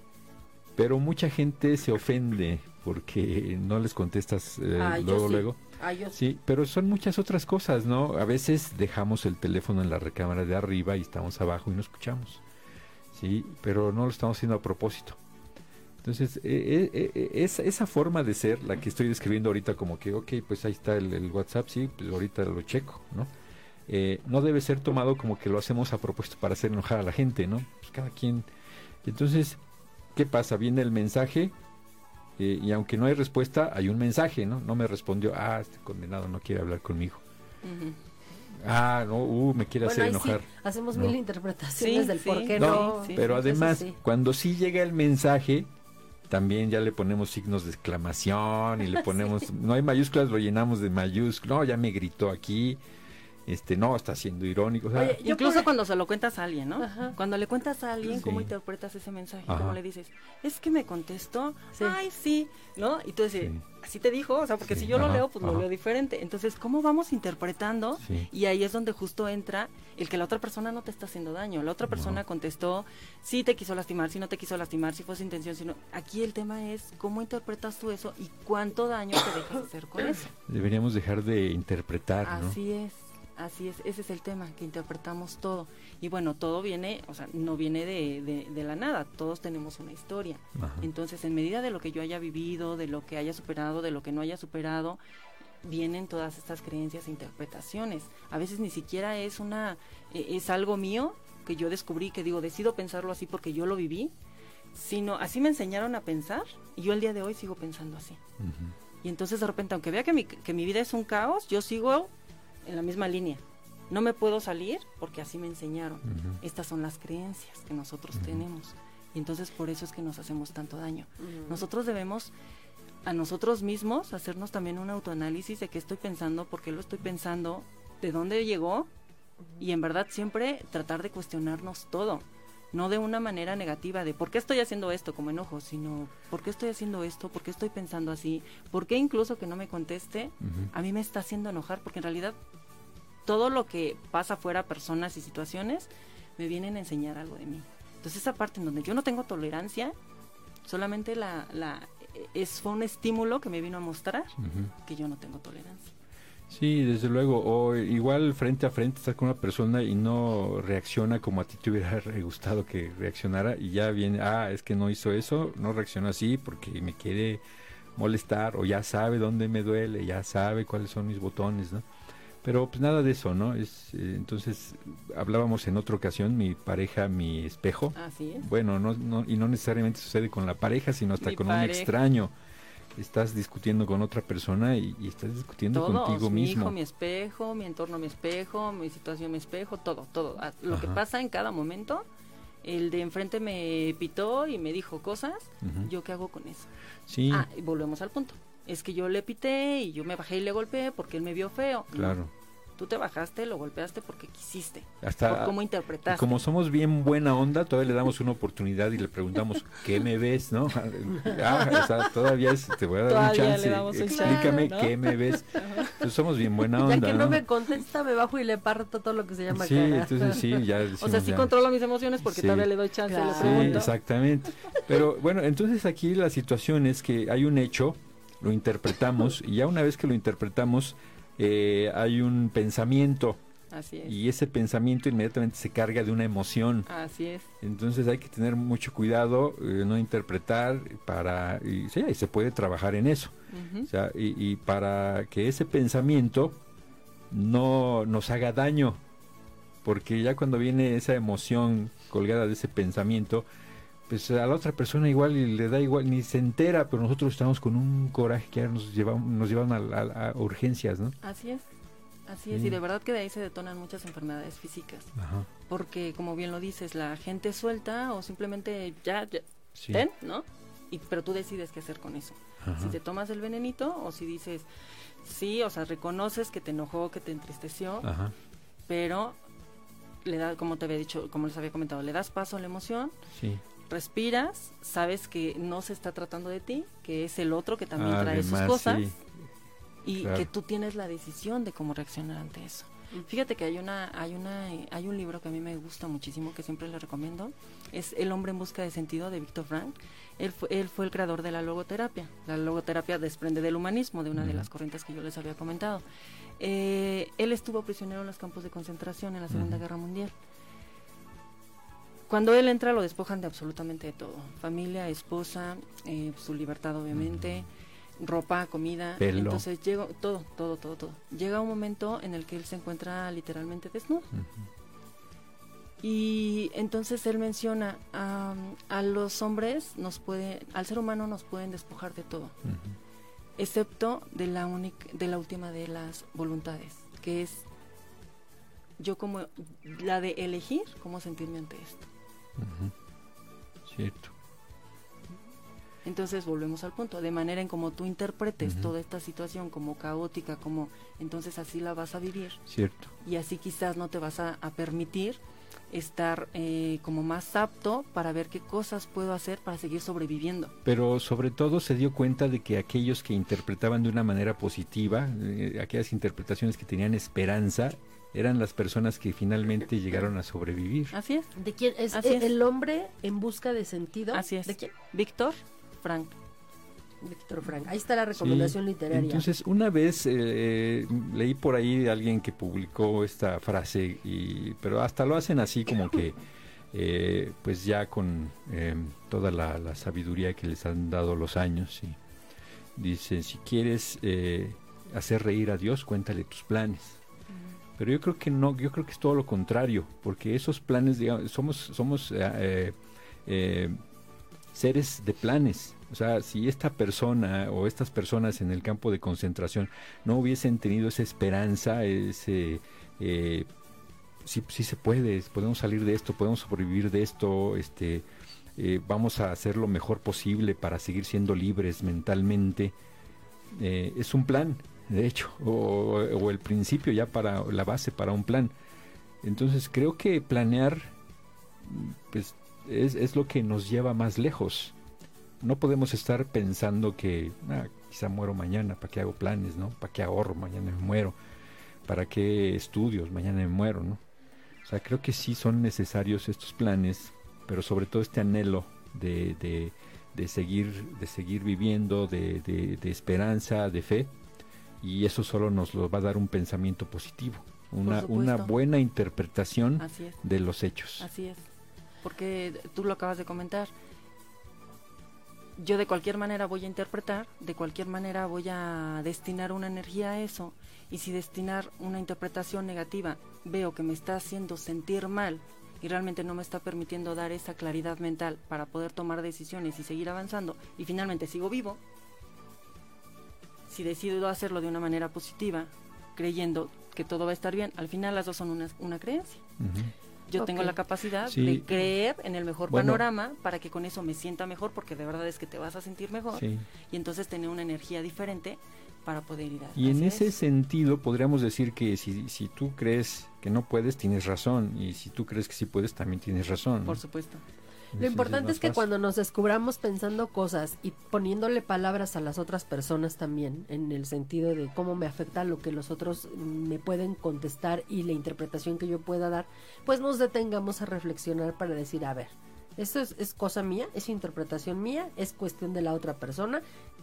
Speaker 2: Pero mucha gente se ofende porque no les contestas eh,
Speaker 4: Ah,
Speaker 2: luego,
Speaker 4: sí.
Speaker 2: luego.
Speaker 4: Ah,
Speaker 2: Sí, pero son muchas otras cosas, ¿no? A veces dejamos el teléfono en la recámara de arriba y estamos abajo y no escuchamos. Sí, pero no lo estamos haciendo a propósito. Entonces, eh, eh, esa, esa forma de ser, la que estoy describiendo ahorita como que, ok, pues ahí está el, el WhatsApp, sí, pues ahorita lo checo, ¿no? Eh, no debe ser tomado como que lo hacemos a propósito para hacer enojar a la gente, ¿no? Pues cada quien. Entonces, ¿qué pasa? Viene el mensaje eh, y aunque no hay respuesta, hay un mensaje, ¿no? No me respondió, ah, este condenado no quiere hablar conmigo. Ah, no, uh, me quiere
Speaker 4: Bueno,
Speaker 2: hacer
Speaker 4: sí,
Speaker 2: enojar.
Speaker 4: hacemos
Speaker 2: No.
Speaker 4: mil interpretaciones
Speaker 3: Sí,
Speaker 4: del
Speaker 3: sí,
Speaker 4: por qué
Speaker 3: no,
Speaker 4: no.
Speaker 3: sí,
Speaker 2: Pero además,
Speaker 4: sí.
Speaker 2: cuando sí llega el mensaje, también ya le ponemos signos de exclamación y le [laughs] ponemos, no hay mayúsculas, lo llenamos de mayúsculas, no, ya me gritó aquí. Este, no, está siendo irónico. o sea,
Speaker 4: Oye, Yo
Speaker 3: Incluso
Speaker 4: por-
Speaker 3: cuando se lo cuentas a alguien, ¿no?
Speaker 4: Ajá.
Speaker 3: Cuando le cuentas a alguien, ¿cómo interpretas ese mensaje?
Speaker 2: Ajá.
Speaker 3: ¿Cómo le dices? Es que me contestó,
Speaker 4: Sí.
Speaker 3: ay, sí, ¿no? Y tú dices,
Speaker 2: Sí.
Speaker 3: así te dijo, o sea, porque
Speaker 2: Sí,
Speaker 3: si yo lo leo, pues lo leo diferente. Entonces, ¿cómo vamos interpretando?
Speaker 2: Sí.
Speaker 3: Y ahí es donde justo entra el que la otra persona no te está haciendo daño. La otra persona
Speaker 2: Ajá.
Speaker 3: contestó, sí te quiso lastimar, si no te quiso lastimar, si fue su intención, si no. Aquí el tema es cómo interpretas tú eso y cuánto daño te dejas hacer con eso.
Speaker 2: deberíamos dejar de interpretar, ¿no?
Speaker 3: Así es, así es, ese es el tema, que interpretamos todo. Y bueno, todo viene, o sea, no viene de, de, de la nada, todos tenemos una historia.
Speaker 2: Ajá.
Speaker 3: Entonces, en medida de lo que yo haya vivido, de lo que haya superado, de lo que no haya superado, vienen todas estas creencias e interpretaciones. A veces ni siquiera es una, eh, es algo mío que yo descubrí, que digo, decido pensarlo así porque yo lo viví, sino así me enseñaron a pensar y yo el día de hoy sigo pensando así. Y entonces de repente, aunque vea que mi, que mi vida es un caos, yo sigo en la misma línea. No me puedo salir porque así me enseñaron. Estas son las creencias que nosotros tenemos. Y entonces por eso es que nos hacemos tanto daño. Nosotros debemos a nosotros mismos hacernos también un autoanálisis de qué estoy pensando, por qué lo estoy pensando, de dónde llegó y en verdad siempre tratar de cuestionarnos todo. No de una manera negativa de por qué estoy haciendo esto como enojo, sino por qué estoy haciendo esto, por qué estoy pensando así, por qué incluso que no me conteste a mí me está haciendo enojar, porque en realidad todo lo que pasa afuera, personas y situaciones, me vienen a enseñar algo de mí. Entonces esa parte en donde yo no tengo tolerancia, solamente la, la es fue un estímulo que me vino a mostrar que yo no tengo tolerancia.
Speaker 2: Sí, desde luego. O igual frente a frente estás con una persona y no reacciona como a ti te hubiera [laughs] gustado que reaccionara y ya viene, ah, es que no hizo eso, no reaccionó así porque me quiere molestar o ya sabe dónde me duele, ya sabe cuáles son mis botones, ¿no? Pero pues nada de eso, ¿no? Es, eh, entonces hablábamos en otra ocasión, mi pareja, mi espejo.
Speaker 3: Así es.
Speaker 2: Bueno, no, no, y no necesariamente sucede con la pareja, sino hasta
Speaker 3: Mi
Speaker 2: con un extraño. Estás discutiendo con otra persona y, y estás discutiendo
Speaker 3: Todos,
Speaker 2: contigo
Speaker 3: mi
Speaker 2: mismo.
Speaker 3: hijo, mi espejo, mi entorno, mi espejo, mi situación, mi espejo, todo, todo. Ah, Lo que pasa en cada momento, el de enfrente me pitó y me dijo cosas. ¿yo qué hago con eso?
Speaker 2: Sí,
Speaker 3: Ah, y volvemos al punto. Es que yo le pité y yo me bajé y le golpeé porque él me vio feo.
Speaker 2: Claro.
Speaker 3: Tú te bajaste, lo golpeaste porque quisiste.
Speaker 2: Hasta
Speaker 3: por cómo
Speaker 2: y
Speaker 3: interpretaste.
Speaker 2: como somos bien buena onda, todavía le damos una oportunidad y le preguntamos, ¿qué me ves? ¿No? [laughs] Ah, o sea, todavía es- te voy a dar
Speaker 3: Todavía
Speaker 2: un
Speaker 3: le
Speaker 2: chance.
Speaker 3: damos
Speaker 2: Explícame qué me ves. [laughs] Entonces somos bien buena
Speaker 4: Ya
Speaker 2: onda.
Speaker 4: que no me contesta, me bajo y le parto todo lo que se llama
Speaker 2: Sí,
Speaker 4: cara.
Speaker 2: entonces sí, ya [laughs]
Speaker 3: o sea, sí
Speaker 2: ya.
Speaker 3: controlo mis emociones porque
Speaker 2: Sí.
Speaker 3: todavía le doy chance,
Speaker 4: Claro.
Speaker 3: le
Speaker 2: Sí, exactamente. Pero bueno, entonces aquí la situación es que hay un hecho, lo interpretamos y ya una vez que lo interpretamos eh, hay un pensamiento
Speaker 3: Así es.
Speaker 2: y ese pensamiento inmediatamente se carga de una emoción.
Speaker 3: Así es.
Speaker 2: Entonces hay que tener mucho cuidado, eh, no interpretar para y, sí, y se puede trabajar en eso.
Speaker 3: Ujú.
Speaker 2: O sea, y, y para que ese pensamiento no nos haga daño, porque ya cuando viene esa emoción colgada de ese pensamiento, pues a la otra persona igual y le da igual, ni se entera, pero nosotros estamos con un coraje que ya nos llevamos, nos llevan a, a- a urgencias, ¿no?
Speaker 3: Así es. Así es.
Speaker 2: Sí.
Speaker 3: Y de verdad que de ahí se detonan muchas enfermedades físicas.
Speaker 2: Ajá,
Speaker 3: Porque, como bien lo dices, la gente suelta o simplemente ya, ya
Speaker 2: sí.
Speaker 3: ten, ¿no? Y, pero tú decides qué hacer con eso.
Speaker 2: ajá,
Speaker 3: Si te tomas el venenito o si dices, sí, o sea, reconoces que te enojó, que te entristeció,
Speaker 2: ajá,
Speaker 3: pero le da, como te había dicho, como les había comentado, le das paso a la emoción,
Speaker 2: sí.
Speaker 3: Respiras, sabes que no se está tratando de ti, que es el otro que también trae sus cosas
Speaker 2: sí,
Speaker 3: y
Speaker 2: claro.
Speaker 3: que tú tienes la decisión de cómo reaccionar ante eso. Fíjate que hay una, hay una, hay un libro que a mí me gusta muchísimo que siempre le recomiendo. Es El hombre en busca de sentido de Víctor Frank. Él fue, él fue el creador de la logoterapia. La logoterapia desprende del humanismo, de una de las corrientes que yo les había comentado. Eh, él estuvo prisionero en los campos de concentración en la Segunda. Guerra Mundial. Cuando él entra lo despojan de absolutamente de todo. Familia, esposa, eh, su libertad obviamente, ropa, comida.
Speaker 2: Pelo.
Speaker 3: Entonces llega todo, todo, todo, todo. Llega un momento en el que él se encuentra literalmente desnudo. Y entonces él menciona, am, a los hombres nos puede, al ser humano nos pueden despojar de todo, excepto de la única, de la última de las voluntades, que es yo como la de elegir cómo sentirme ante esto.
Speaker 2: Cierto.
Speaker 3: Entonces volvemos al punto, de manera en como tú interpretes toda esta situación como caótica, como entonces así la vas a vivir
Speaker 2: Cierto.
Speaker 3: y así quizás no te vas a, a permitir estar eh, como más apto para ver qué cosas puedo hacer para seguir sobreviviendo.
Speaker 2: Pero sobre todo se dio cuenta de que aquellos que interpretaban de una manera positiva, eh, aquellas interpretaciones que tenían esperanza, eran las personas que finalmente llegaron a sobrevivir.
Speaker 3: Así es,
Speaker 4: ¿De quién? Es
Speaker 3: Así es.
Speaker 4: el hombre en busca de sentido.
Speaker 3: así es.
Speaker 4: ¿De quién?
Speaker 3: Víctor Frank.
Speaker 4: Víctor Frank. Ahí está la recomendación
Speaker 2: Sí,
Speaker 4: literaria.
Speaker 2: Entonces, una vez eh, leí por ahí de alguien que publicó esta frase, y, pero hasta lo hacen así como que, [laughs] eh, pues ya con eh, toda la, la sabiduría que les han dado los años. Y dice, si quieres eh, hacer reír a Dios, cuéntale tus planes. Pero yo creo que no, yo creo que es todo lo contrario, porque esos planes, somos, somos eh, eh, eh, seres de planes. O sea, si esta persona o estas personas en el campo de concentración no hubiesen tenido esa esperanza, ese, sí, sí se puede, podemos salir de esto, podemos sobrevivir de esto, este, vamos a hacer lo mejor posible para seguir siendo libres mentalmente. Es un plan, de hecho, [laughs] o, o el principio ya para la base para un plan. Entonces creo que planear, pues, es, es lo que nos lleva más lejos. No podemos estar pensando que ah, quizá muero mañana, ¿para qué hago planes, no? ¿Para qué ahorro? Mañana me muero. ¿Para qué estudios? Mañana me muero, ¿no? O sea, creo que sí son necesarios estos planes, pero sobre todo este anhelo de, de, de seguir, de seguir viviendo, de, de, de esperanza, de fe, y eso solo nos lo va a dar un pensamiento positivo, una, una buena interpretación de los hechos.
Speaker 3: Así es, porque tú lo acabas de comentar. Yo de cualquier manera voy a interpretar, de cualquier manera voy a destinar una energía a eso, y si destinar una interpretación negativa veo que me está haciendo sentir mal y realmente no me está permitiendo dar esa claridad mental para poder tomar decisiones y seguir avanzando, y finalmente sigo vivo, si decido hacerlo de una manera positiva, creyendo que todo va a estar bien, al final las dos son una, una creencia. Yo tengo la capacidad
Speaker 2: Sí.
Speaker 3: de creer en el mejor
Speaker 2: Bueno.
Speaker 3: panorama para que con eso me sienta mejor, porque de verdad es que te vas a sentir mejor
Speaker 2: Sí.
Speaker 3: y entonces tener una energía diferente para poder ir a
Speaker 2: Y en ese
Speaker 3: eso.
Speaker 2: sentido podríamos decir que si, si tú crees que no puedes, tienes razón. Y si tú crees que sí puedes, también tienes razón. ¿no?
Speaker 3: Por supuesto.
Speaker 4: Lo importante es que
Speaker 2: fácil.
Speaker 4: cuando nos descubramos pensando cosas y poniéndole palabras a las otras personas también, en el sentido de cómo me afecta lo que los otros me pueden contestar y la interpretación que yo pueda dar, pues nos detengamos a reflexionar para decir, a ver, esto es, es cosa mía, es interpretación mía, es cuestión de la otra persona,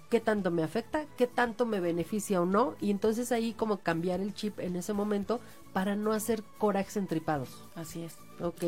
Speaker 4: qué tanto me afecta, qué tanto me beneficia o no, y entonces ahí como cambiar el chip en ese momento para no hacer corajes entripados.
Speaker 3: Así es.
Speaker 4: Ok.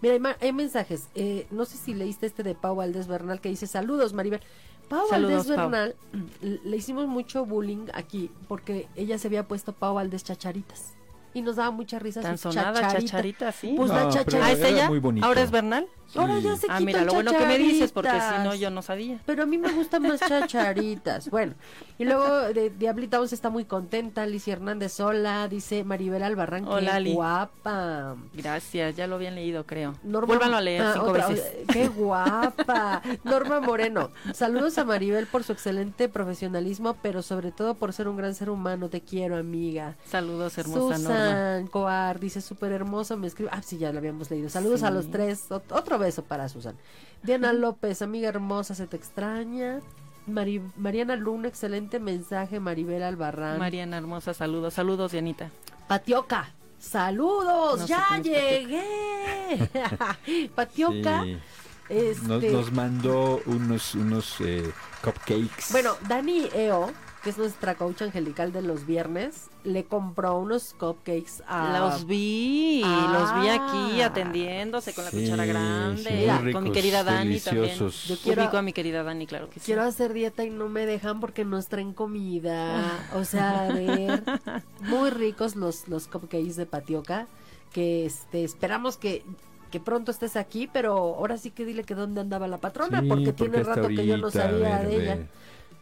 Speaker 4: Mira, hay, ma- hay mensajes. Eh, no sé si leíste este de Pau Valdés Bernal que dice saludos, Maribel. Pau
Speaker 3: Saludos,
Speaker 4: Valdés. Bernal, le hicimos mucho bullying aquí porque ella se había puesto Pau Valdés chacharitas. Y nos daba mucha risa
Speaker 3: Tan
Speaker 4: su
Speaker 3: sonada,
Speaker 4: chacharita.
Speaker 3: chacharita, sí.
Speaker 4: Pues la
Speaker 2: No, pero
Speaker 4: chacharita.
Speaker 3: ah, ¿es ella?
Speaker 2: muy bonito.
Speaker 3: ¿Ahora es Bernal?
Speaker 4: Ahora ya se
Speaker 3: Ah,
Speaker 4: quitan
Speaker 3: mira, lo bueno que me dices, porque si no yo no sabía.
Speaker 4: Pero a mí me gustan más chacharitas. Bueno, y luego de Diablita 11 está muy contenta. Alicia Hernández sola. Dice Maribel Albarrán,
Speaker 3: Hola,
Speaker 4: qué
Speaker 3: Ali.
Speaker 4: guapa.
Speaker 3: Gracias, ya lo habían leído, creo.
Speaker 4: Norma-
Speaker 3: Vuélvanlo a leer
Speaker 4: Ah,
Speaker 3: cinco
Speaker 4: otra-
Speaker 3: veces.
Speaker 4: Qué [laughs] guapa. Norma Moreno. Saludos a Maribel por su excelente profesionalismo, pero sobre todo por ser un gran ser humano. Te quiero, amiga.
Speaker 3: Saludos, hermosa Norma.
Speaker 4: Susan Coar dice súper hermoso, me escribe. Ah, sí, ya lo habíamos leído. Saludos a los tres. Ot- otro beso para Susan. Diana López, amiga hermosa, se te extraña. Mari- Mariana Luna, excelente mensaje. Maribel Albarrán.
Speaker 3: Mariana hermosa, saludos. Saludos, Dianita.
Speaker 4: Patioca. Saludos,
Speaker 3: No
Speaker 4: ya llegué. [laughs] Patioca.
Speaker 2: Sí.
Speaker 4: Este,
Speaker 2: Nos, nos mandó unos, unos eh, cupcakes.
Speaker 4: Bueno, Dani Eo, que es nuestra coach angelical de los viernes, le compró unos cupcakes a...
Speaker 3: Los vi, los vi aquí
Speaker 4: Ah.
Speaker 3: atendiéndose con la
Speaker 2: Sí,
Speaker 3: cuchara
Speaker 2: sí,
Speaker 3: grande, con mi querida Dani
Speaker 2: deliciosos.
Speaker 3: también.
Speaker 4: Yo quiero-
Speaker 3: Ubico a mi querida Dani, claro que sí.
Speaker 4: Quiero hacer dieta y no me dejan porque nos traen comida. O sea, a ver, muy ricos los, los cupcakes de Patioca, que este esperamos que, que pronto estés aquí, pero ahora sí que dile que dónde andaba la patrona,
Speaker 2: Sí,
Speaker 4: porque, tiene rato que yo no sabía
Speaker 2: ver,
Speaker 4: de ella.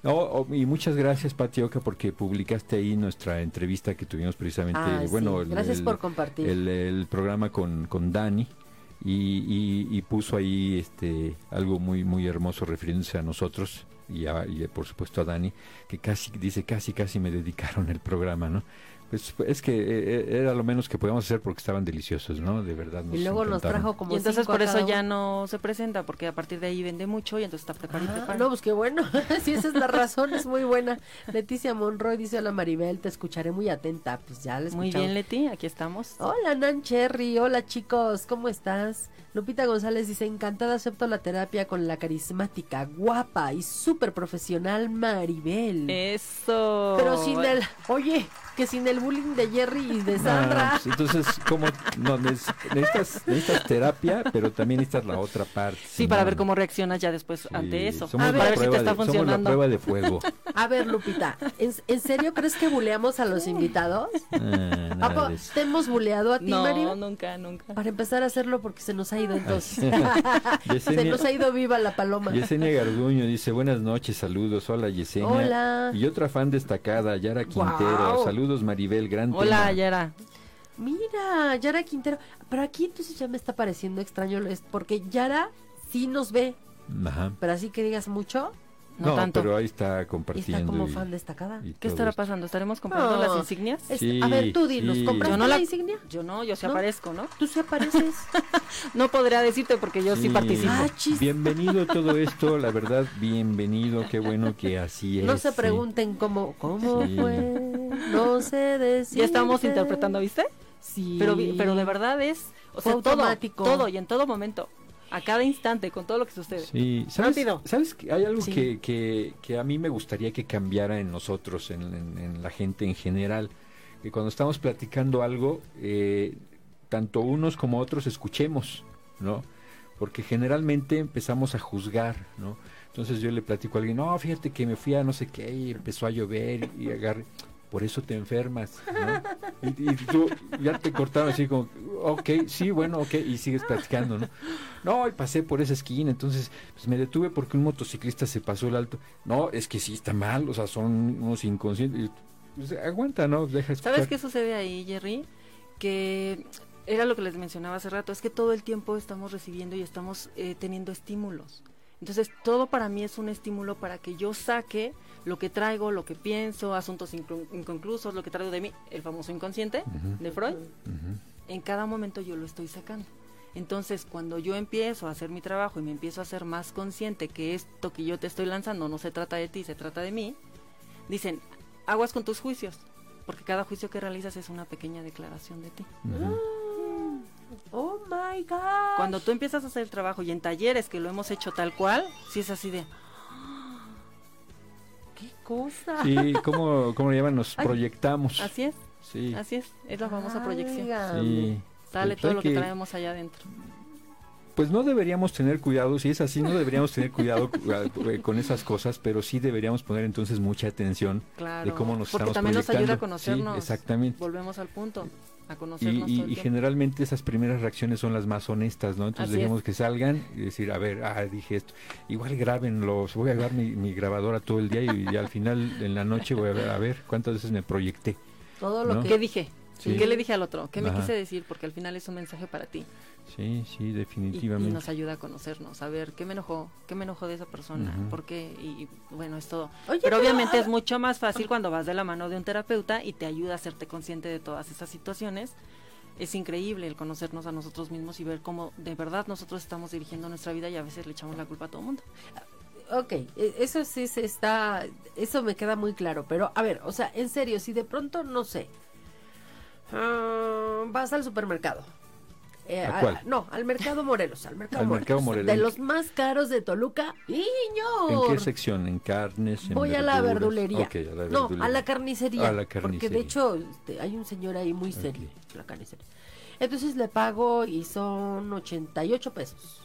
Speaker 2: Oh, y muchas gracias, Patioca, porque publicaste ahí nuestra entrevista que tuvimos precisamente,
Speaker 4: Ah,
Speaker 2: bueno, el,
Speaker 4: Gracias
Speaker 2: el-
Speaker 4: por compartir.
Speaker 2: el, el programa con, con Dani. y, y- y puso ahí este algo muy muy hermoso refiriéndose a nosotros y, a- y, por supuesto a Dani que casi dice casi casi me [laughs] dedicaron el programa no pues es que eh, eh, era lo menos que podíamos hacer porque estaban deliciosos no de verdad nos
Speaker 4: y luego nos trajo como
Speaker 3: y entonces
Speaker 4: cinco
Speaker 3: por eso ya no se presenta, porque a partir de ahí vende mucho y entonces está preparado y
Speaker 4: Ah, no, pues qué bueno. [laughs] sí, esa es la razón, es muy buena. Leticia Monroy dice, hola Maribel, te escucharé muy atenta. Pues ya la
Speaker 3: Muy bien, Leti, aquí estamos.
Speaker 4: Hola Nan Cherry, hola chicos, ¿cómo estás? Lupita González dice, encantada acepto la terapia con la carismática, guapa y súper profesional Maribel.
Speaker 3: Eso.
Speaker 4: Pero sin el, oye, que sin el bullying de Jerry y de
Speaker 2: Ah,
Speaker 4: Sandra.
Speaker 2: pues entonces como no, neces- necesitas, necesitas terapia pero también necesitas la otra parte
Speaker 3: Sí, para
Speaker 2: no-
Speaker 3: ver cómo reaccionas ya después
Speaker 2: sí,
Speaker 3: ante eso.
Speaker 2: somos
Speaker 4: A
Speaker 2: la
Speaker 4: ver,
Speaker 3: para ver si te está
Speaker 2: de- somos la
Speaker 3: funcionando.
Speaker 2: prueba de fuego
Speaker 4: A ver, Lupita, ¿en, en serio crees que buleamos a los invitados?
Speaker 2: Ah, nada
Speaker 4: ¿A po-
Speaker 2: de eso.
Speaker 4: ¿Te hemos buleado a ti,
Speaker 3: No,
Speaker 4: Maribel?
Speaker 3: nunca, nunca.
Speaker 4: Para empezar a hacerlo porque se nos ha ido entonces. se nos ha ido viva la paloma.
Speaker 2: Yesenia Garduño dice buenas noches, saludos, hola Yesenia.
Speaker 4: Hola.
Speaker 2: Y otra fan destacada, Yara Quintero. Saludos Maribel, gran
Speaker 3: Hola,
Speaker 2: tema.
Speaker 3: Yara.
Speaker 4: Mira, Yara Quintero. Pero aquí entonces ya me está pareciendo extraño es porque Yara sí nos ve,
Speaker 2: Ajá.
Speaker 4: pero así que digas mucho,
Speaker 3: No, tanto.
Speaker 2: pero ahí está
Speaker 4: y
Speaker 2: compartiendo.
Speaker 4: está como
Speaker 2: y-
Speaker 4: fan destacada.
Speaker 3: ¿Qué estará
Speaker 2: esto.
Speaker 3: pasando? ¿Estaremos comprando
Speaker 4: No.
Speaker 3: las insignias?
Speaker 2: Sí,
Speaker 4: a ver, tú dinos,
Speaker 2: sí.
Speaker 4: ¿compraste
Speaker 3: Yo no
Speaker 4: la
Speaker 3: la-
Speaker 4: insignia?
Speaker 3: Yo no, yo sí
Speaker 4: ¿No?
Speaker 3: aparezco, ¿no?
Speaker 4: Tú sí apareces. [laughs]
Speaker 3: No podría decirte porque yo sí,
Speaker 2: Sí.
Speaker 3: participo.
Speaker 4: Ah.
Speaker 2: Bienvenido [laughs] todo esto, la verdad, bienvenido, qué bueno que así es.
Speaker 4: No se
Speaker 2: sí.
Speaker 4: pregunten cómo, cómo
Speaker 2: Sí.
Speaker 4: fue, no sé decir.
Speaker 3: Ya estamos interpretando, ¿viste?
Speaker 4: Sí.
Speaker 3: Pero, pero de verdad es, o sea, todo y en todo momento, a cada instante, con todo lo que sucede.
Speaker 2: Sí, ¿sabes,
Speaker 3: Rápido.
Speaker 2: ¿sabes que hay algo
Speaker 4: Sí.
Speaker 2: que, que, que a mí me gustaría que cambiara en nosotros, en, en- en la gente en general? Que cuando estamos platicando algo, eh, tanto unos como otros escuchemos, ¿no? Porque generalmente empezamos a juzgar, ¿no? Entonces yo le platico a alguien, no, fíjate que me fui a no sé qué y empezó a llover y agarré, por eso te enfermas, ¿no? Y, y tú ya te cortaron así como, ok, sí, bueno, ok, y sigues platicando, ¿no? No, y pasé por esa esquina, entonces pues me detuve porque un motociclista se pasó el alto. No, es que sí está mal, o sea, son unos inconscientes. Pues, aguanta, ¿no? Deja escuchar.
Speaker 3: ¿Sabes qué sucede ahí, Jerry? Que era lo que les mencionaba hace rato, es que todo el tiempo estamos recibiendo y estamos eh, teniendo estímulos. Entonces, todo para mí es un estímulo para que yo saque lo que traigo, lo que pienso, asuntos inconclusos, lo que traigo de mí, el famoso inconsciente de Freud. En cada momento yo lo estoy sacando. Entonces, cuando yo empiezo a hacer mi trabajo y me empiezo a ser más consciente que esto que yo te estoy lanzando no se trata de ti, se trata de mí, dicen, aguas con tus juicios, porque cada juicio que realizas es una pequeña declaración de ti.
Speaker 4: Oh my God.
Speaker 3: Cuando tú empiezas a hacer el trabajo y en talleres que lo hemos hecho tal cual, si es así de,
Speaker 4: ¿Qué cosa?
Speaker 2: Sí, ¿cómo, cómo le llaman? Nos
Speaker 4: Ay.
Speaker 2: proyectamos.
Speaker 3: así es,
Speaker 2: Sí.
Speaker 3: así es, es la famosa proyección.
Speaker 4: Válgame.
Speaker 2: Sí.
Speaker 3: Sale
Speaker 2: Pues
Speaker 3: todo lo que
Speaker 2: que-
Speaker 3: traemos allá adentro.
Speaker 2: Pues no deberíamos tener cuidado, si es así, no deberíamos tener cuidado eh, con esas cosas, pero sí deberíamos poner entonces mucha atención
Speaker 3: Claro,
Speaker 2: de cómo nos
Speaker 3: porque
Speaker 2: estamos
Speaker 3: también nos ayuda a conocernos.
Speaker 2: Sí, exactamente.
Speaker 3: Volvemos al punto, a
Speaker 2: Y,
Speaker 3: conocernos
Speaker 2: y-
Speaker 3: todo el
Speaker 2: y
Speaker 3: tiempo.
Speaker 2: generalmente esas primeras reacciones son las más honestas, ¿no? Entonces
Speaker 3: Así
Speaker 2: dejemos
Speaker 3: es.
Speaker 2: que salgan y decir, a ver, ah, dije esto. Igual grábenlo, voy a grabar mi, mi grabadora todo el día y, y al final en la noche voy a ver, a ver cuántas veces me proyecté.
Speaker 4: Todo lo
Speaker 2: ¿No?
Speaker 4: que
Speaker 3: ¿Qué dije?
Speaker 2: Sí.
Speaker 3: ¿Qué le dije al otro? ¿Qué me quise decir? Porque al final es un mensaje para ti.
Speaker 2: Sí, sí,
Speaker 3: Y, y
Speaker 2: definitivamente.
Speaker 3: nos ayuda a conocernos, a ver qué me enojó, qué me enojó de esa persona,
Speaker 2: Ujú.
Speaker 3: por qué, y bueno, es todo.
Speaker 4: Oye,
Speaker 3: pero
Speaker 4: pero,
Speaker 3: obviamente
Speaker 4: ah,
Speaker 3: es mucho más fácil cuando vas de la mano de un terapeuta y te ayuda a hacerte consciente de todas esas situaciones. Es increíble el conocernos a nosotros mismos y ver cómo de verdad nosotros estamos dirigiendo nuestra vida y a veces le echamos la culpa a todo el mundo.
Speaker 4: Ok, e- eso sí se está, eso me queda muy claro, pero a ver, o sea, en serio, si de pronto, no sé, ah, vas al supermercado. Eh,
Speaker 2: ¿A cuál?
Speaker 4: no, al mercado Morelos, al mercado,
Speaker 2: Al
Speaker 4: Morelos,
Speaker 2: mercado Morelos.
Speaker 4: De los más caros de Toluca.
Speaker 2: ¿En
Speaker 4: ¡Niño!
Speaker 2: qué sección? ¿En carnes? En
Speaker 4: Voy a la verdulería.
Speaker 2: A la
Speaker 4: No, a la carnicería.
Speaker 2: A la
Speaker 4: Porque
Speaker 2: carnicería.
Speaker 4: de hecho este, hay un señor ahí muy serio, la carnicería. Entonces le pago y son 88 pesos.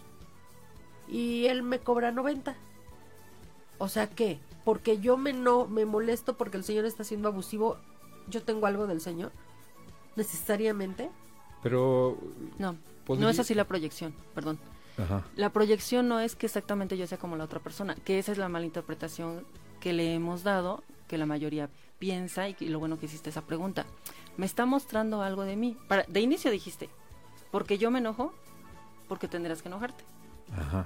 Speaker 4: Y él me cobra 90. O sea que, porque yo me no me molesto porque el señor está siendo abusivo, yo tengo algo del señor. Necesariamente.
Speaker 2: Pero...
Speaker 3: No, no es así la proyección, perdón.
Speaker 2: Ajá.
Speaker 3: La proyección no es que exactamente yo sea como la otra persona, que esa es la mala interpretación que le hemos dado, que la mayoría piensa y, que- y lo bueno que hiciste esa pregunta. Me está mostrando algo de mí. Para, de inicio dijiste, porque yo me enojo, porque tendrás que enojarte.
Speaker 2: Ajá.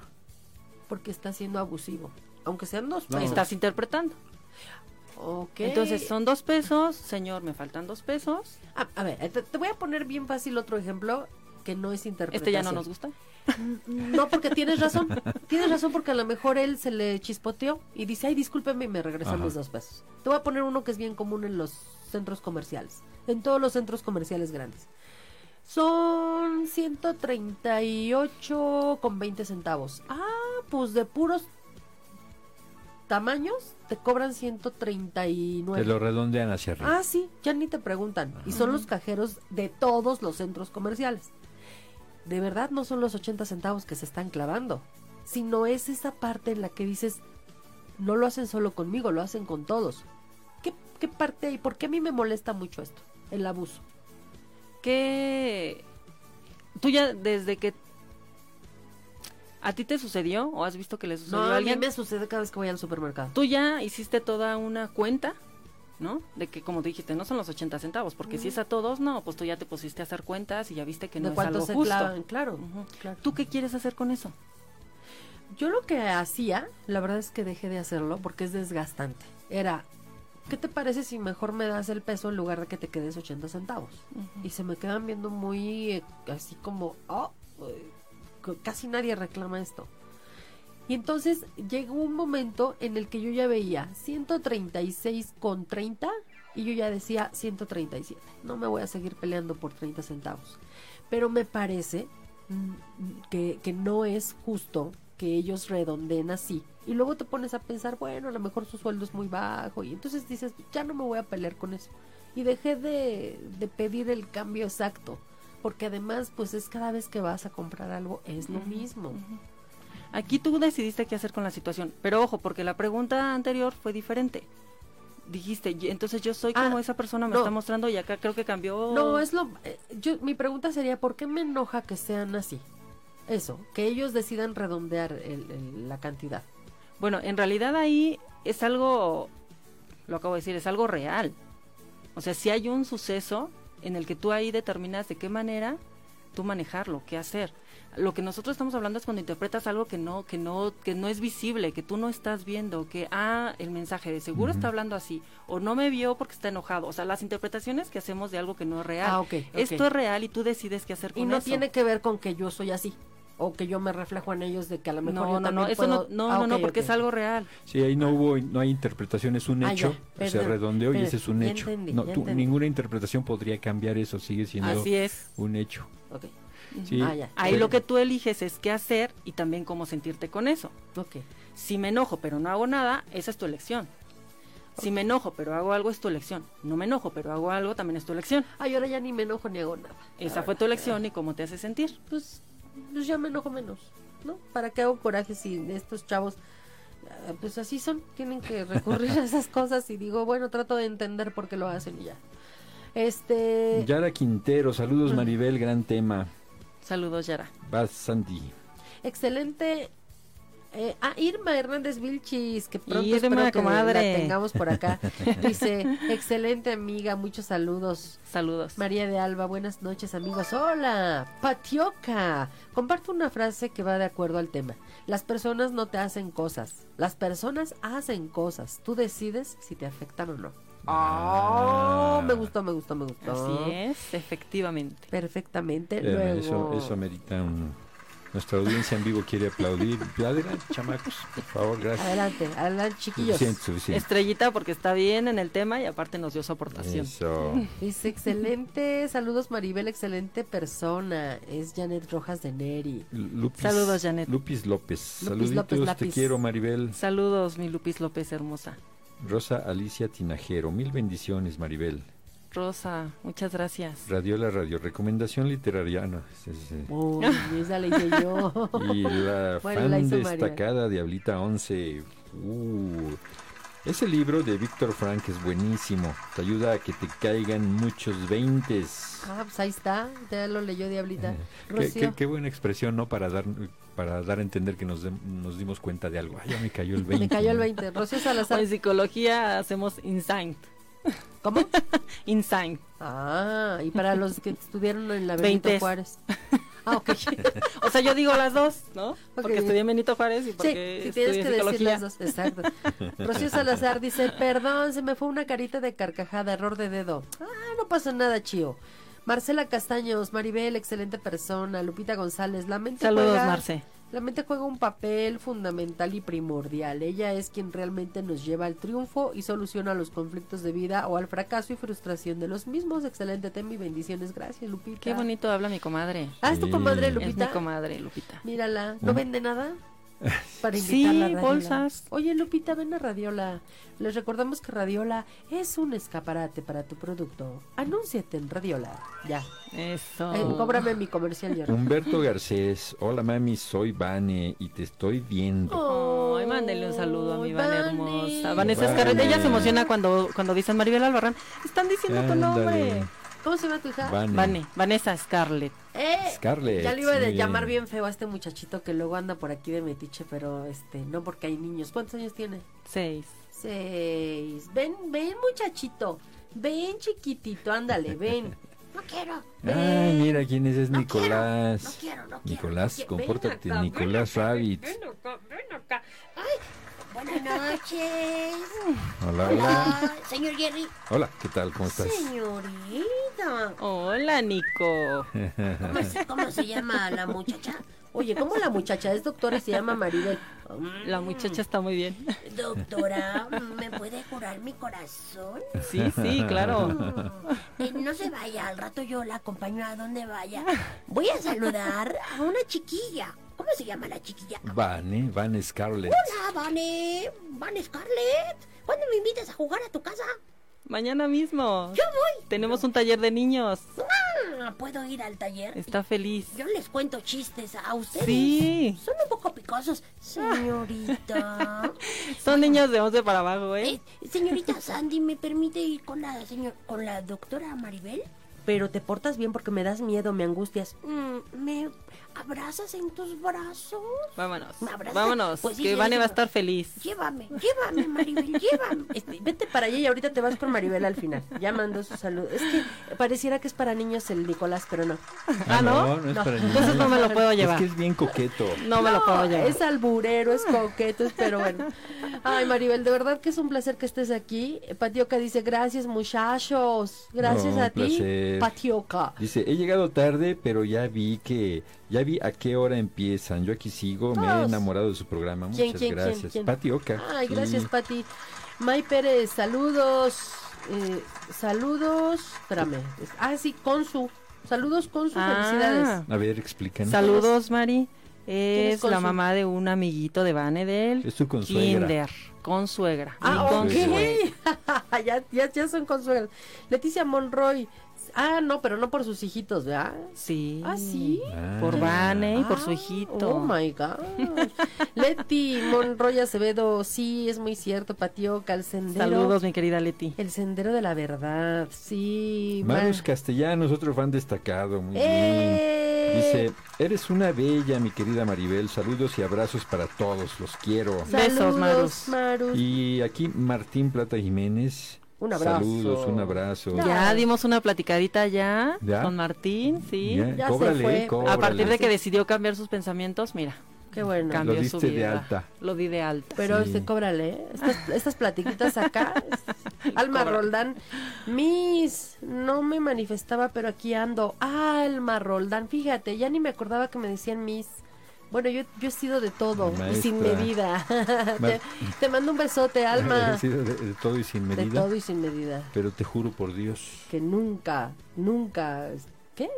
Speaker 4: Porque está siendo abusivo. Aunque sean dos
Speaker 2: No.
Speaker 3: Estás interpretando.
Speaker 4: Ok.
Speaker 3: Entonces son dos pesos, señor, me faltan dos pesos.
Speaker 4: A, a ver, te, te voy a poner bien fácil otro ejemplo que no es interpretación.
Speaker 3: Este ya no nos gusta.
Speaker 4: No, porque tienes razón. Tienes razón porque a lo mejor él se le chispoteó y dice, ay, discúlpeme y me regresan
Speaker 2: Ajá.
Speaker 4: mis dos pesos. Te voy a poner uno que es bien común en los centros comerciales, en todos los centros comerciales grandes. Son 138 con 20 centavos. Ah, pues de puros tamaños te cobran 139.
Speaker 2: Te lo redondean hacia arriba.
Speaker 4: Ah, sí, ya ni te preguntan. Y son los cajeros de todos los centros comerciales. De verdad no son los 80 centavos que se están clavando, sino es esa parte en la que dices, no lo hacen solo conmigo, lo hacen con todos. ¿Qué, qué parte hay? ¿Por qué a mí me molesta mucho esto? El abuso.
Speaker 3: que tú ya desde que a ti te sucedió o has visto que le sucedió
Speaker 4: No,
Speaker 3: a
Speaker 4: a mí
Speaker 3: alguien,
Speaker 4: me sucede cada vez que voy al supermercado.
Speaker 3: tú ya hiciste toda una cuenta, ¿no? De que como dijiste, no son los 80 centavos, porque si es a todos, no, pues tú ya te pusiste a hacer cuentas y ya viste que no
Speaker 4: ¿De
Speaker 3: es algo
Speaker 4: se
Speaker 3: justo.
Speaker 4: clavan? Claro, claro.
Speaker 3: ¿Tú qué quieres hacer con eso?
Speaker 4: Yo lo que hacía, la verdad es que dejé de hacerlo porque es desgastante. Era, ¿qué te parece si mejor me das el peso en lugar de que te quedes 80 centavos? Y se me quedan viendo muy eh, así como, oh, eh, casi nadie reclama esto. Y entonces llegó un momento en el que yo ya veía 136 con 30 y yo ya decía 137. No me voy a seguir peleando por 30 centavos. Pero me parece mm, que, que no es justo que ellos redondeen así. Y luego te pones a pensar, bueno, a lo mejor su sueldo es muy bajo. Y entonces dices, ya no me voy a pelear con eso. Y dejé de, de pedir el cambio exacto. Porque además, pues es cada vez que vas a comprar algo, es lo mismo.
Speaker 3: Aquí tú decidiste qué hacer con la situación, pero ojo, porque la pregunta anterior fue diferente. Dijiste, "Y- entonces yo soy como
Speaker 4: Ah,
Speaker 3: esa persona me
Speaker 4: no.
Speaker 3: está mostrando y acá creo que cambió.
Speaker 4: No, es lo... eh, yo, mi pregunta sería, ¿por qué me enoja que sean así? Eso, que ellos decidan redondear el- el- la cantidad.
Speaker 3: Bueno, en realidad ahí es algo, lo acabo de decir, es algo real. O sea, si hay un suceso en el que tú ahí determinas de qué manera tú manejarlo, qué hacer. Lo que nosotros estamos hablando es cuando interpretas algo que no, que no, que no es visible, que tú no estás viendo, que ah, el mensaje de seguro está hablando así, o no me vio porque está enojado. O sea, las interpretaciones que hacemos de algo que no es real.
Speaker 4: Ah.
Speaker 3: Esto es real y tú decides qué hacer con
Speaker 4: Y no
Speaker 3: eso.
Speaker 4: tiene que ver con que yo soy así. O que yo me reflejo en ellos de que a lo mejor
Speaker 3: no,
Speaker 4: yo
Speaker 3: no, no,
Speaker 4: también
Speaker 3: eso no,
Speaker 4: puedo-
Speaker 3: no,
Speaker 4: Ah,
Speaker 3: no, no, porque es algo real.
Speaker 2: Sí, ahí no hubo, no hay interpretación, es un
Speaker 4: Ah,
Speaker 2: hecho,
Speaker 4: ya,
Speaker 2: se
Speaker 4: perdón,
Speaker 2: redondeó y ese es un hecho.
Speaker 4: entendí,
Speaker 2: no, tú- ninguna interpretación podría cambiar eso, sigue siendo
Speaker 3: Así es.
Speaker 2: un hecho.
Speaker 4: Ok,
Speaker 2: Sí,
Speaker 4: Ah, ya.
Speaker 3: Ahí
Speaker 2: pero-
Speaker 3: lo que tú eliges es qué hacer y también cómo sentirte con eso.
Speaker 4: ok.
Speaker 3: Si me enojo pero no hago nada, esa es tu elección. Si me enojo pero hago algo, es tu elección. No me enojo pero hago algo, también es tu elección.
Speaker 4: Ay, ahora ya ni me enojo ni hago nada.
Speaker 3: Esa fue tu elección y cómo te hace sentir.
Speaker 4: Pues, pues ya me enojo menos, ¿no? ¿Para qué hago coraje si estos chavos, ah, pues así son, tienen que recurrir a [laughs] esas cosas y digo, bueno, trato de entender por qué lo hacen y ya. Este,
Speaker 2: Yara Quintero, saludos Maribel, gran tema.
Speaker 3: Saludos, Yara.
Speaker 2: Vas, Sandy.
Speaker 4: excelente. Eh, ah, Irma Hernández Vilchis, que pronto
Speaker 3: Irma,
Speaker 4: espero que
Speaker 3: comadre.
Speaker 4: la tengamos por acá. [laughs] Dice, excelente amiga, muchos saludos.
Speaker 3: Saludos.
Speaker 4: María de Alba, buenas noches amigos. Hola, Patioca. Comparto una frase que va de acuerdo al tema. Las personas no te hacen cosas, las personas hacen cosas. Tú decides si te afectan o no. Oh, me gustó, me gustó, me gustó.
Speaker 3: Así es, efectivamente.
Speaker 4: Perfectamente. Luego,
Speaker 2: Eso, eso amerita un... Nuestra audiencia en vivo quiere aplaudir. Adelante, chamacos, por favor, gracias.
Speaker 4: adelante, adelante, chiquillos.
Speaker 2: Suficiente, suficiente.
Speaker 3: Estrellita porque está bien en el tema y aparte nos dio su aportación.
Speaker 2: Eso. [laughs]
Speaker 4: Dice, excelente, saludos Maribel, excelente persona. Es Janet Rojas de Neri.
Speaker 2: Lupis,
Speaker 3: Saludos, Janet.
Speaker 2: Lupis López.
Speaker 4: Lupis
Speaker 2: Saluditos,
Speaker 4: López
Speaker 2: te quiero, Maribel.
Speaker 3: Saludos, mi Lupis López hermosa.
Speaker 2: Rosa Alicia Tinajero. Mil bendiciones, Maribel.
Speaker 3: Rosa, muchas gracias.
Speaker 2: Radiola Radio. Recomendación literaria. no, sí.
Speaker 4: Uy, esa la hice yo. [laughs]
Speaker 2: Y la
Speaker 4: Bueno,
Speaker 2: fan
Speaker 4: la
Speaker 2: destacada Diablita 11. Uh, ese libro de Víctor Frank es buenísimo. Te ayuda a que te caigan muchos veintes.
Speaker 4: Ah, pues ahí está, ya lo leyó Diablita. [laughs]
Speaker 2: Qué,
Speaker 4: Rocío.
Speaker 2: qué- qué buena expresión, ¿no? Para dar para dar a entender que nos, dem- nos dimos cuenta de algo. Ay, ya me cayó el 20. [laughs]
Speaker 4: Me cayó el
Speaker 2: ¿no?
Speaker 4: 20. Rocío
Speaker 3: O
Speaker 4: Salazar.
Speaker 3: en psicología hacemos insight.
Speaker 4: ¿Cómo? [laughs]
Speaker 3: Insight.
Speaker 4: Ah, y para los que estuvieron en la Benito. Juárez. [laughs] Ah, ok.
Speaker 3: O sea, yo digo las dos, ¿no? Porque estudié en Benito Juárez y
Speaker 4: Sí,
Speaker 3: porque
Speaker 4: si tienes
Speaker 3: estudié
Speaker 4: que decir las dos, exacto. Rocío Salazar dice, perdón, se me fue una carita de carcajada, error de dedo. Ah, no pasa nada, chío. Marcela Castaños, Maribel, excelente persona. Lupita González, la mente
Speaker 3: Saludos, Marce.
Speaker 4: La mente juega un papel fundamental y primordial. Ella es quien realmente nos lleva al triunfo y soluciona los conflictos de vida o al fracaso y frustración de los mismos. Excelente tema y bendiciones. Gracias, Lupita.
Speaker 3: Qué bonito habla mi comadre.
Speaker 4: Ah, es tu comadre,
Speaker 3: Es mi
Speaker 4: Lupita.
Speaker 3: comadre, Lupita.
Speaker 4: Mírala, ¿no vende nada? Para
Speaker 3: Sí,
Speaker 4: invitarla a Radiola.
Speaker 3: bolsas.
Speaker 4: Oye, Lupita, ven a Radiola. Les recordamos que Radiola es un escaparate para tu producto. Anúnciate en Radiola. Ya.
Speaker 3: Eso.
Speaker 4: Eh, cóbrame mi comercial, Jerry.
Speaker 2: Humberto Garcés, hola mami, soy Vane y te estoy viendo.
Speaker 3: Ay, mándenle un saludo a mi Vane
Speaker 4: Vane.
Speaker 3: hermosa. Vanessa
Speaker 2: Vane.
Speaker 3: Ella se emociona cuando, cuando dicen Maribel Albarrán. Están diciendo tu nombre.
Speaker 4: ¿Cómo se llama tu hija?
Speaker 2: Vane.
Speaker 3: Vane, Vanessa Scarlett.
Speaker 4: Eh,
Speaker 2: Scarlett.
Speaker 4: ya le iba a llamar
Speaker 2: bien.
Speaker 4: bien feo a este muchachito que luego anda por aquí de metiche, pero este, no porque hay niños. ¿Cuántos años tiene?
Speaker 3: Seis.
Speaker 4: Seis. Ven, ven, muchachito. Ven, chiquitito, ándale, ven. [laughs] No quiero.
Speaker 2: Ay,
Speaker 4: ven.
Speaker 2: mira quién es, es
Speaker 4: No
Speaker 2: Nicolás.
Speaker 4: No quiero, no quiero.
Speaker 2: Nicolás,
Speaker 4: no quiero. Ven
Speaker 2: compórtate,
Speaker 4: ven
Speaker 2: Nicolás
Speaker 4: acá,
Speaker 2: Rabbit.
Speaker 4: Ven acá, ven acá. Ay, buenas noches.
Speaker 2: Hola, hola.
Speaker 4: Hola, señor Jerry.
Speaker 2: Hola, ¿qué tal? ¿Cómo estás?
Speaker 4: Señorita.
Speaker 3: Hola, Nico.
Speaker 4: ¿Cómo, se- cómo se llama la muchacha? Oye, ¿cómo la muchacha es doctora y se llama Maribel?
Speaker 3: La muchacha está muy bien.
Speaker 5: Doctora, ¿me puede curar mi corazón?
Speaker 3: Sí, sí, claro.
Speaker 5: Mm, eh, no se vaya, al rato yo la acompaño a donde vaya. Voy a saludar a una chiquilla. ¿Cómo se llama la chiquilla?
Speaker 2: Vane, Vane Scarlett.
Speaker 5: Hola, Vane. Vane Scarlett. ¿Cuándo me invitas a jugar a tu casa?
Speaker 3: Mañana mismo.
Speaker 5: Yo voy.
Speaker 3: Tenemos un taller de niños.
Speaker 5: Ah, ¿Puedo ir al taller?
Speaker 3: Está feliz.
Speaker 5: Yo les cuento chistes a ustedes.
Speaker 3: Sí.
Speaker 5: Son un poco picosos. Señorita. [laughs]
Speaker 3: Son niños de 11 para abajo, ¿eh?
Speaker 5: Eh, señorita Sandy, ¿me permite ir con la señor, con la doctora Maribel?
Speaker 4: Pero te portas bien porque me das miedo, me angustias.
Speaker 5: Mm, ¿Me abrazas en tus brazos?
Speaker 3: Vámonos.
Speaker 5: ¿Me abrazas?
Speaker 3: Vámonos.
Speaker 5: Pues
Speaker 3: que Vane va a estar feliz.
Speaker 5: Llévame, llévame, Maribel, [laughs] llévame.
Speaker 4: Este, vete para allá y ahorita te vas por Maribel al final. Ya mandó su salud. Es que pareciera que es para niños el Nicolás, pero no.
Speaker 3: Ah, ¿no?
Speaker 2: no, es
Speaker 4: No.
Speaker 2: para niños.
Speaker 3: Entonces no me lo puedo
Speaker 2: Es
Speaker 3: llevar.
Speaker 2: que es bien coqueto.
Speaker 3: No me lo puedo llevar.
Speaker 4: Es alburero, es coqueto, es- pero bueno. Ay, Maribel, de verdad que es un placer que estés aquí. Patioca dice, gracias muchachos. Gracias
Speaker 2: No,
Speaker 4: a ti,
Speaker 2: placer.
Speaker 4: Patioca.
Speaker 2: Dice, he llegado tarde, pero ya vi que, ya vi a qué hora empiezan. Yo aquí sigo, me he enamorado de su programa.
Speaker 4: ¿Quién,
Speaker 2: Muchas
Speaker 4: quién, quién,
Speaker 2: gracias.
Speaker 4: quién?
Speaker 2: Pati Oca.
Speaker 4: Ay, gracias,
Speaker 2: Sí.
Speaker 4: Pati. May Pérez, saludos. eh, saludos. Espérame. Ah, sí, Consu. Saludos, Consu.
Speaker 3: Ah.
Speaker 4: Felicidades.
Speaker 2: A ver, explícanos.
Speaker 3: Saludos, Mari.
Speaker 4: es
Speaker 3: Es la mamá de un amiguito de Vane de él.
Speaker 2: Es tu consuegra.
Speaker 3: Kinder. Consuegra.
Speaker 4: Ah, ok.
Speaker 3: consuegra. [laughs]
Speaker 4: ya, ya, ya son consuelos. Leticia Monroy. Ah, no, pero no por sus hijitos, ¿verdad?
Speaker 3: Sí.
Speaker 4: Ah, sí.
Speaker 2: Ah.
Speaker 3: Por Vane y por su
Speaker 4: Ah,
Speaker 3: hijito.
Speaker 4: Oh my God. Leti Monroy Acevedo, sí, es muy cierto, Patioca, el sendero.
Speaker 3: Saludos, mi querida Leti.
Speaker 4: El sendero de la verdad, sí.
Speaker 2: Marus
Speaker 4: ma-
Speaker 2: Castellanos, otro fan destacado. Muy bien.
Speaker 4: ¡Eh!
Speaker 2: Dice, eres una bella, mi querida Maribel. Saludos y abrazos para todos. Los quiero.
Speaker 3: Besos, Marus.
Speaker 4: Marus.
Speaker 2: Y aquí Martín Plata Jiménez.
Speaker 4: Un abrazo.
Speaker 2: Saludos, un abrazo.
Speaker 4: Ya.
Speaker 3: Dimos una platicadita ya,
Speaker 2: ¿Ya?
Speaker 3: con Martín, sí.
Speaker 2: Ya,
Speaker 4: Ya se
Speaker 2: cóbrale,
Speaker 4: fue.
Speaker 2: cóbrale.
Speaker 3: A partir de que decidió cambiar sus pensamientos, mira,
Speaker 4: Qué bueno.
Speaker 3: cambió
Speaker 2: Lo
Speaker 3: su
Speaker 2: diste de
Speaker 3: vida.
Speaker 2: alta.
Speaker 3: Lo di de alta.
Speaker 4: Pero
Speaker 2: Sí.
Speaker 4: este, cóbrale, ¿eh? Estas, estas platiquitas acá. [laughs] Alma
Speaker 3: Cobra.
Speaker 4: Roldán. Miss, no me manifestaba, pero aquí ando. Alma Roldán, fíjate, ya ni me acordaba que me decían Miss. Bueno, yo, yo he sido de todo y sin medida. [laughs]
Speaker 2: Ma-
Speaker 4: te, [laughs] te mando un besote, [laughs] Alma.
Speaker 2: Sí, de, de todo y sin
Speaker 4: De
Speaker 2: medida.
Speaker 4: todo y sin medida.
Speaker 2: Pero te juro por Dios.
Speaker 4: Que nunca, nunca, ¿qué?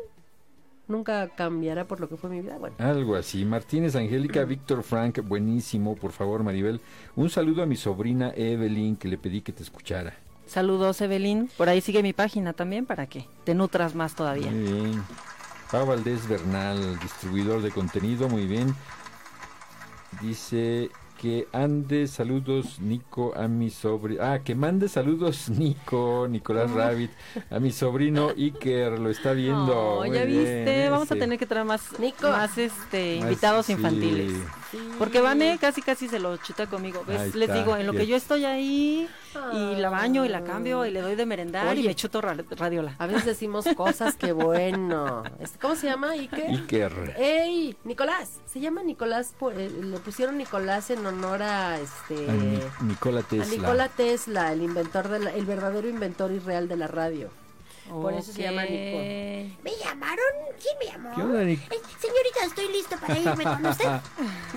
Speaker 4: Nunca cambiará por lo que fue mi vida. Bueno,
Speaker 2: Algo así. Martínez, Angélica, [clears throat] Víctor Frank, buenísimo, por favor, Maribel. Un saludo a mi sobrina Evelyn, que le pedí que te escuchara.
Speaker 3: Saludos, Evelyn. Por ahí sigue mi página también para que te nutras más todavía.
Speaker 2: Muy bien. Pau Valdés Bernal, distribuidor de contenido, muy bien. Dice que ande saludos, Nico, a mi sobrino. Ah, que mande saludos, [laughs] Nico, Nicolás Rabbit, a mi sobrino Iker, lo está viendo.
Speaker 3: Oh, ya
Speaker 2: bien,
Speaker 3: viste, vamos a tener que traer más,
Speaker 4: Nico.
Speaker 3: más este
Speaker 2: Más,
Speaker 3: invitados
Speaker 2: sí,
Speaker 3: infantiles. Porque Vane casi casi se lo chuta conmigo. ¿ves? Les digo, en lo que yo estoy ahí y la baño y la cambio y le doy de merendar y me chuto ra- radiola.
Speaker 4: A veces decimos cosas que bueno. Este, ¿Cómo se llama? Ike?
Speaker 2: Iker.
Speaker 4: ¡Ey! Nicolás. Se llama Nicolás. por- eh, le pusieron Nicolás en honor a este.
Speaker 2: A Ni- Nikola
Speaker 4: a
Speaker 2: Tesla.
Speaker 4: Nikola Tesla, el inventor de la- el verdadero inventor y real de la radio. Por eso se llama. Nico.
Speaker 5: ¿Me llamaron? ¿Quién me llamó?
Speaker 2: ¿Qué onda, Nic-
Speaker 5: Eh, señorita, estoy listo para irme con [laughs] usted.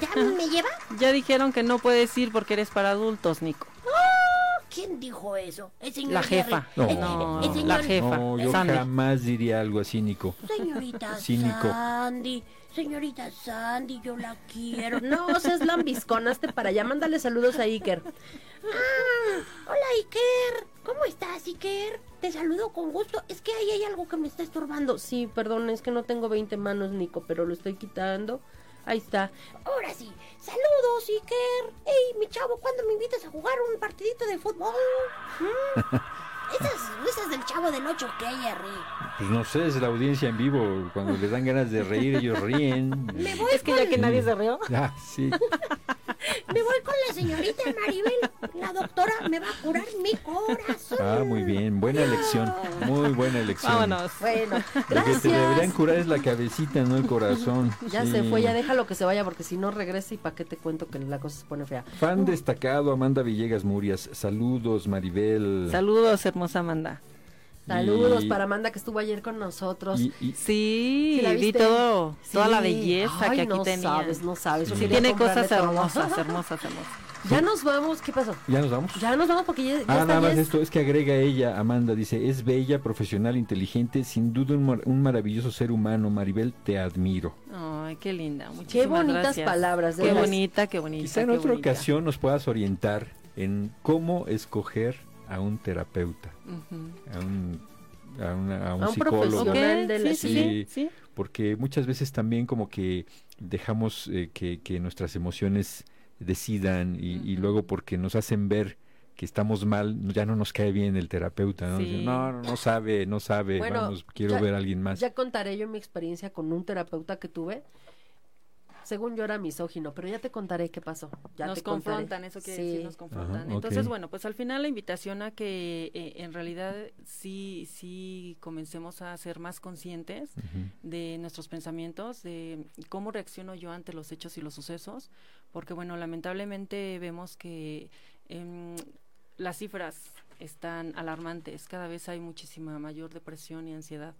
Speaker 5: ¿Ya me lleva?
Speaker 3: Ya dijeron que no puedes ir porque eres para adultos, Nico.
Speaker 5: ¿Quién dijo eso? El señor
Speaker 3: La jefa.
Speaker 5: Jerry.
Speaker 2: No.
Speaker 5: El- señor-
Speaker 3: la jefa.
Speaker 2: No, yo
Speaker 3: Sandy.
Speaker 2: jamás diría algo así, Nico.
Speaker 5: Señorita
Speaker 2: Cínico.
Speaker 5: Sandy, señorita Sandy, yo la quiero.
Speaker 4: No seas lambiscón, hazte para allá. Mándale saludos a Iker.
Speaker 5: Ah, hola Iker, ¿cómo estás Iker? Te saludo con gusto. Es que ahí hay algo que me está estorbando.
Speaker 4: Sí, perdón, es que no tengo 20 manos, Nico, pero lo estoy quitando. Ahí está.
Speaker 5: Ahora sí, saludos Iker. Ey, mi chavo, ¿cuándo me invitas a jugar un partidito de fútbol? [laughs] ¿Mm? Esas risas del chavo del 8, ¿qué, Jerry?
Speaker 2: Pues no sé, es la audiencia en vivo. Cuando les dan ganas de reír, ellos ríen.
Speaker 5: Me voy,
Speaker 3: Es que ya que nadie se rió. [laughs]
Speaker 2: Ah, sí. [laughs]
Speaker 5: me voy con la señorita Maribel. La doctora me va a curar.
Speaker 2: Ah, muy bien. Buena elección. Muy buena elección.
Speaker 3: Vámonos.
Speaker 4: Bueno,
Speaker 2: Lo que te deberían curar es la cabecita, no el corazón.
Speaker 4: Ya
Speaker 2: Sí.
Speaker 4: se fue, ya déjalo que se vaya porque si no regresa y para qué te cuento que la cosa se pone fea.
Speaker 2: Fan destacado, Amanda Villegas Murias. Saludos, Maribel.
Speaker 3: Saludos, hermosa Amanda.
Speaker 4: Saludos
Speaker 2: Y-
Speaker 4: para Amanda que estuvo ayer con nosotros.
Speaker 2: Y, y-
Speaker 3: Sí,
Speaker 4: ¿Sí la
Speaker 3: vi todo, toda la belleza
Speaker 4: Ay,
Speaker 3: que aquí
Speaker 4: no
Speaker 3: tenía.
Speaker 4: sabes, no sabes.
Speaker 3: Sí, tiene cosas hermosas, hermosas, hermosas.
Speaker 4: Ya nos vamos, ¿qué pasó?
Speaker 2: ¿Ya nos vamos?
Speaker 4: Ya nos vamos porque ya, ya
Speaker 2: Ah,
Speaker 4: está
Speaker 2: nada más
Speaker 4: ya es-
Speaker 2: esto, es que agrega ella, Amanda, dice, es bella, profesional, inteligente, sin duda un, mar- un maravilloso ser humano, Maribel, te admiro.
Speaker 3: Ay, qué linda. Muchísimas
Speaker 4: Qué bonitas
Speaker 3: gracias.
Speaker 4: palabras, de
Speaker 3: Qué bonita, qué bonita.
Speaker 2: Quizá en otra
Speaker 3: bonita.
Speaker 2: ocasión nos puedas orientar en cómo escoger a un terapeuta, a un, a una- a un
Speaker 4: A un
Speaker 2: psicólogo.
Speaker 4: de la-
Speaker 3: sí, sí,
Speaker 2: sí.
Speaker 3: sí, sí.
Speaker 2: porque muchas veces también como que dejamos eh, que, que nuestras emociones decidan y, luego porque nos hacen ver que estamos mal, ya no nos cae bien el terapeuta, ¿no?
Speaker 3: Sí.
Speaker 2: No, no, no sabe, no sabe,
Speaker 4: Bueno,
Speaker 2: vamos, quiero
Speaker 4: ya-
Speaker 2: ver a alguien más.
Speaker 4: Ya contaré yo mi experiencia con un terapeuta que tuve. Según yo era misógino, pero ya te contaré qué pasó. Ya
Speaker 3: nos
Speaker 4: te contaré.
Speaker 3: confrontan, eso quiere
Speaker 4: Sí.
Speaker 3: decir, nos confrontan.
Speaker 2: Ajá,
Speaker 3: Entonces, bueno, pues al final la invitación a que eh, en realidad sí, sí comencemos a ser más conscientes de nuestros pensamientos, de cómo reacciono yo ante los hechos y los sucesos, porque bueno, lamentablemente vemos que em, las cifras están alarmantes, cada vez hay muchísima mayor depresión y ansiedad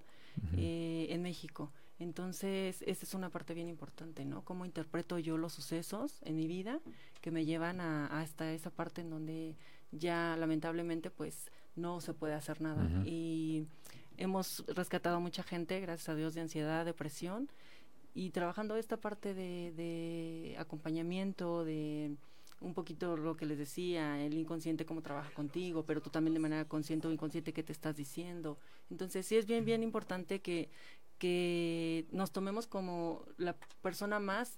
Speaker 3: eh, en México. Entonces, esta es una parte bien importante, ¿no? Cómo interpreto yo los sucesos en mi vida que me llevan a, hasta esa parte en donde ya lamentablemente pues no se puede hacer nada. Y hemos rescatado a mucha gente, gracias a Dios, de ansiedad, depresión, y trabajando esta parte de, de acompañamiento, de un poquito lo que les decía, el inconsciente cómo trabaja contigo, pero tú también de manera consciente o inconsciente qué te estás diciendo. Entonces sí es bien, bien importante que, que nos tomemos como la persona más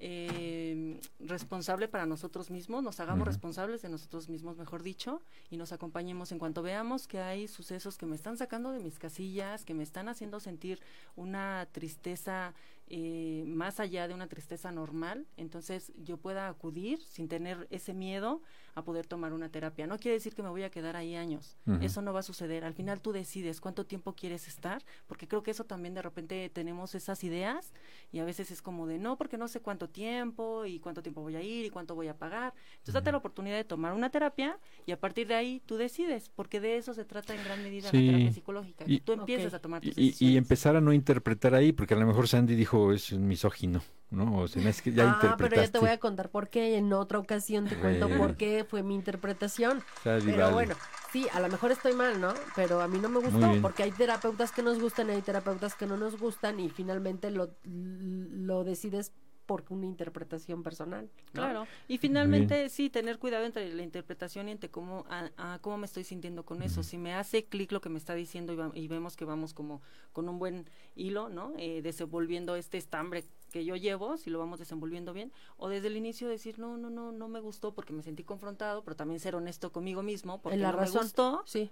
Speaker 3: eh, responsable para nosotros mismos, nos hagamos responsables de nosotros mismos, mejor dicho, y nos acompañemos en cuanto veamos que hay sucesos que me están sacando de mis casillas, que me están haciendo sentir una tristeza eh, más allá de una tristeza normal, entonces yo pueda acudir sin tener ese miedo a poder tomar una terapia. No quiere decir que me voy a quedar ahí años, eso no va a suceder. Al final tú decides cuánto tiempo quieres estar, porque creo que eso también de repente tenemos esas ideas y a veces es como de no, porque no sé cuánto tiempo y cuánto tiempo voy a ir y cuánto voy a pagar. Entonces date la oportunidad de tomar una terapia y a partir de ahí tú decides, porque de eso se trata en gran medida
Speaker 2: Sí.
Speaker 3: la terapia psicológica, que
Speaker 2: Y-
Speaker 3: tú empieces
Speaker 4: Ok.
Speaker 3: a tomar
Speaker 2: Y,
Speaker 3: tus
Speaker 2: y- empezar a no interpretar ahí, porque a lo mejor Sandy dijo es un misógino, ¿no? O sea, es que ya
Speaker 4: ah, pero ya te voy a contar por qué. En otra ocasión te cuento por qué fue mi interpretación. Pero
Speaker 2: vale.
Speaker 4: bueno, sí, a lo mejor estoy mal, ¿no? Pero a mí no me gustó porque hay terapeutas que nos gustan y hay terapeutas que no nos gustan y finalmente lo, lo decides por una interpretación personal. ¿no?
Speaker 3: Claro, y finalmente sí, tener cuidado entre la interpretación y entre cómo, a, a cómo me estoy sintiendo con eso. Si me hace clic lo que me está diciendo y, va- y vemos que vamos como con un buen hilo, ¿no? Eh, desenvolviendo este estambre que yo llevo, si lo vamos desenvolviendo bien, o desde el inicio decir, no, no, no, no me gustó porque me sentí confrontado, pero también ser honesto conmigo mismo porque
Speaker 4: En la
Speaker 3: no
Speaker 4: razón.
Speaker 3: me gustó
Speaker 4: Sí.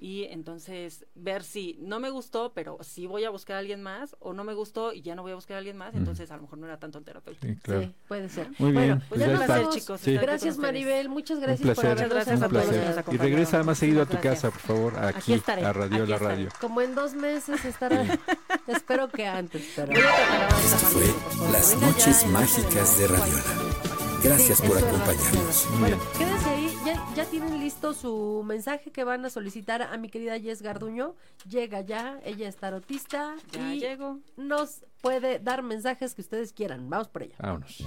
Speaker 3: Y entonces ver si no me gustó, pero sí voy a buscar a alguien más, o no me gustó y ya no voy a buscar a alguien más, entonces a lo mejor no era tanto el terapeuta.
Speaker 2: Sí, claro.
Speaker 4: Sí, puede ser.
Speaker 2: Muy bien,
Speaker 4: Bueno,
Speaker 2: pues
Speaker 4: ya
Speaker 2: ya
Speaker 4: nos vamos.
Speaker 3: chicos,
Speaker 2: Sí.
Speaker 4: Gracias. Maribel, muchas gracias
Speaker 2: un placer,
Speaker 4: por habernos
Speaker 3: gracias a todos los que nos
Speaker 2: Y regresa más seguido a tu
Speaker 3: Muchas
Speaker 2: casa, por favor, aquí,
Speaker 3: Aquí estaré,
Speaker 2: a Radio
Speaker 3: aquí
Speaker 2: La
Speaker 3: estaré.
Speaker 2: Radio.
Speaker 4: Como en dos meses estará. [laughs] Espero que antes, pero.
Speaker 1: Esto fue
Speaker 3: favor.
Speaker 1: Las Noches Mágicas de Radiola. Gracias
Speaker 4: Sí,
Speaker 1: por acompañarnos.
Speaker 4: Bueno, ya tienen listo su mensaje que van a solicitar a mi querida Jess Garduño. Llega ya, ella es tarotista
Speaker 3: Ya
Speaker 4: y
Speaker 3: llego.
Speaker 4: nos puede dar mensajes que ustedes quieran. Vamos por ella.
Speaker 2: Vámonos.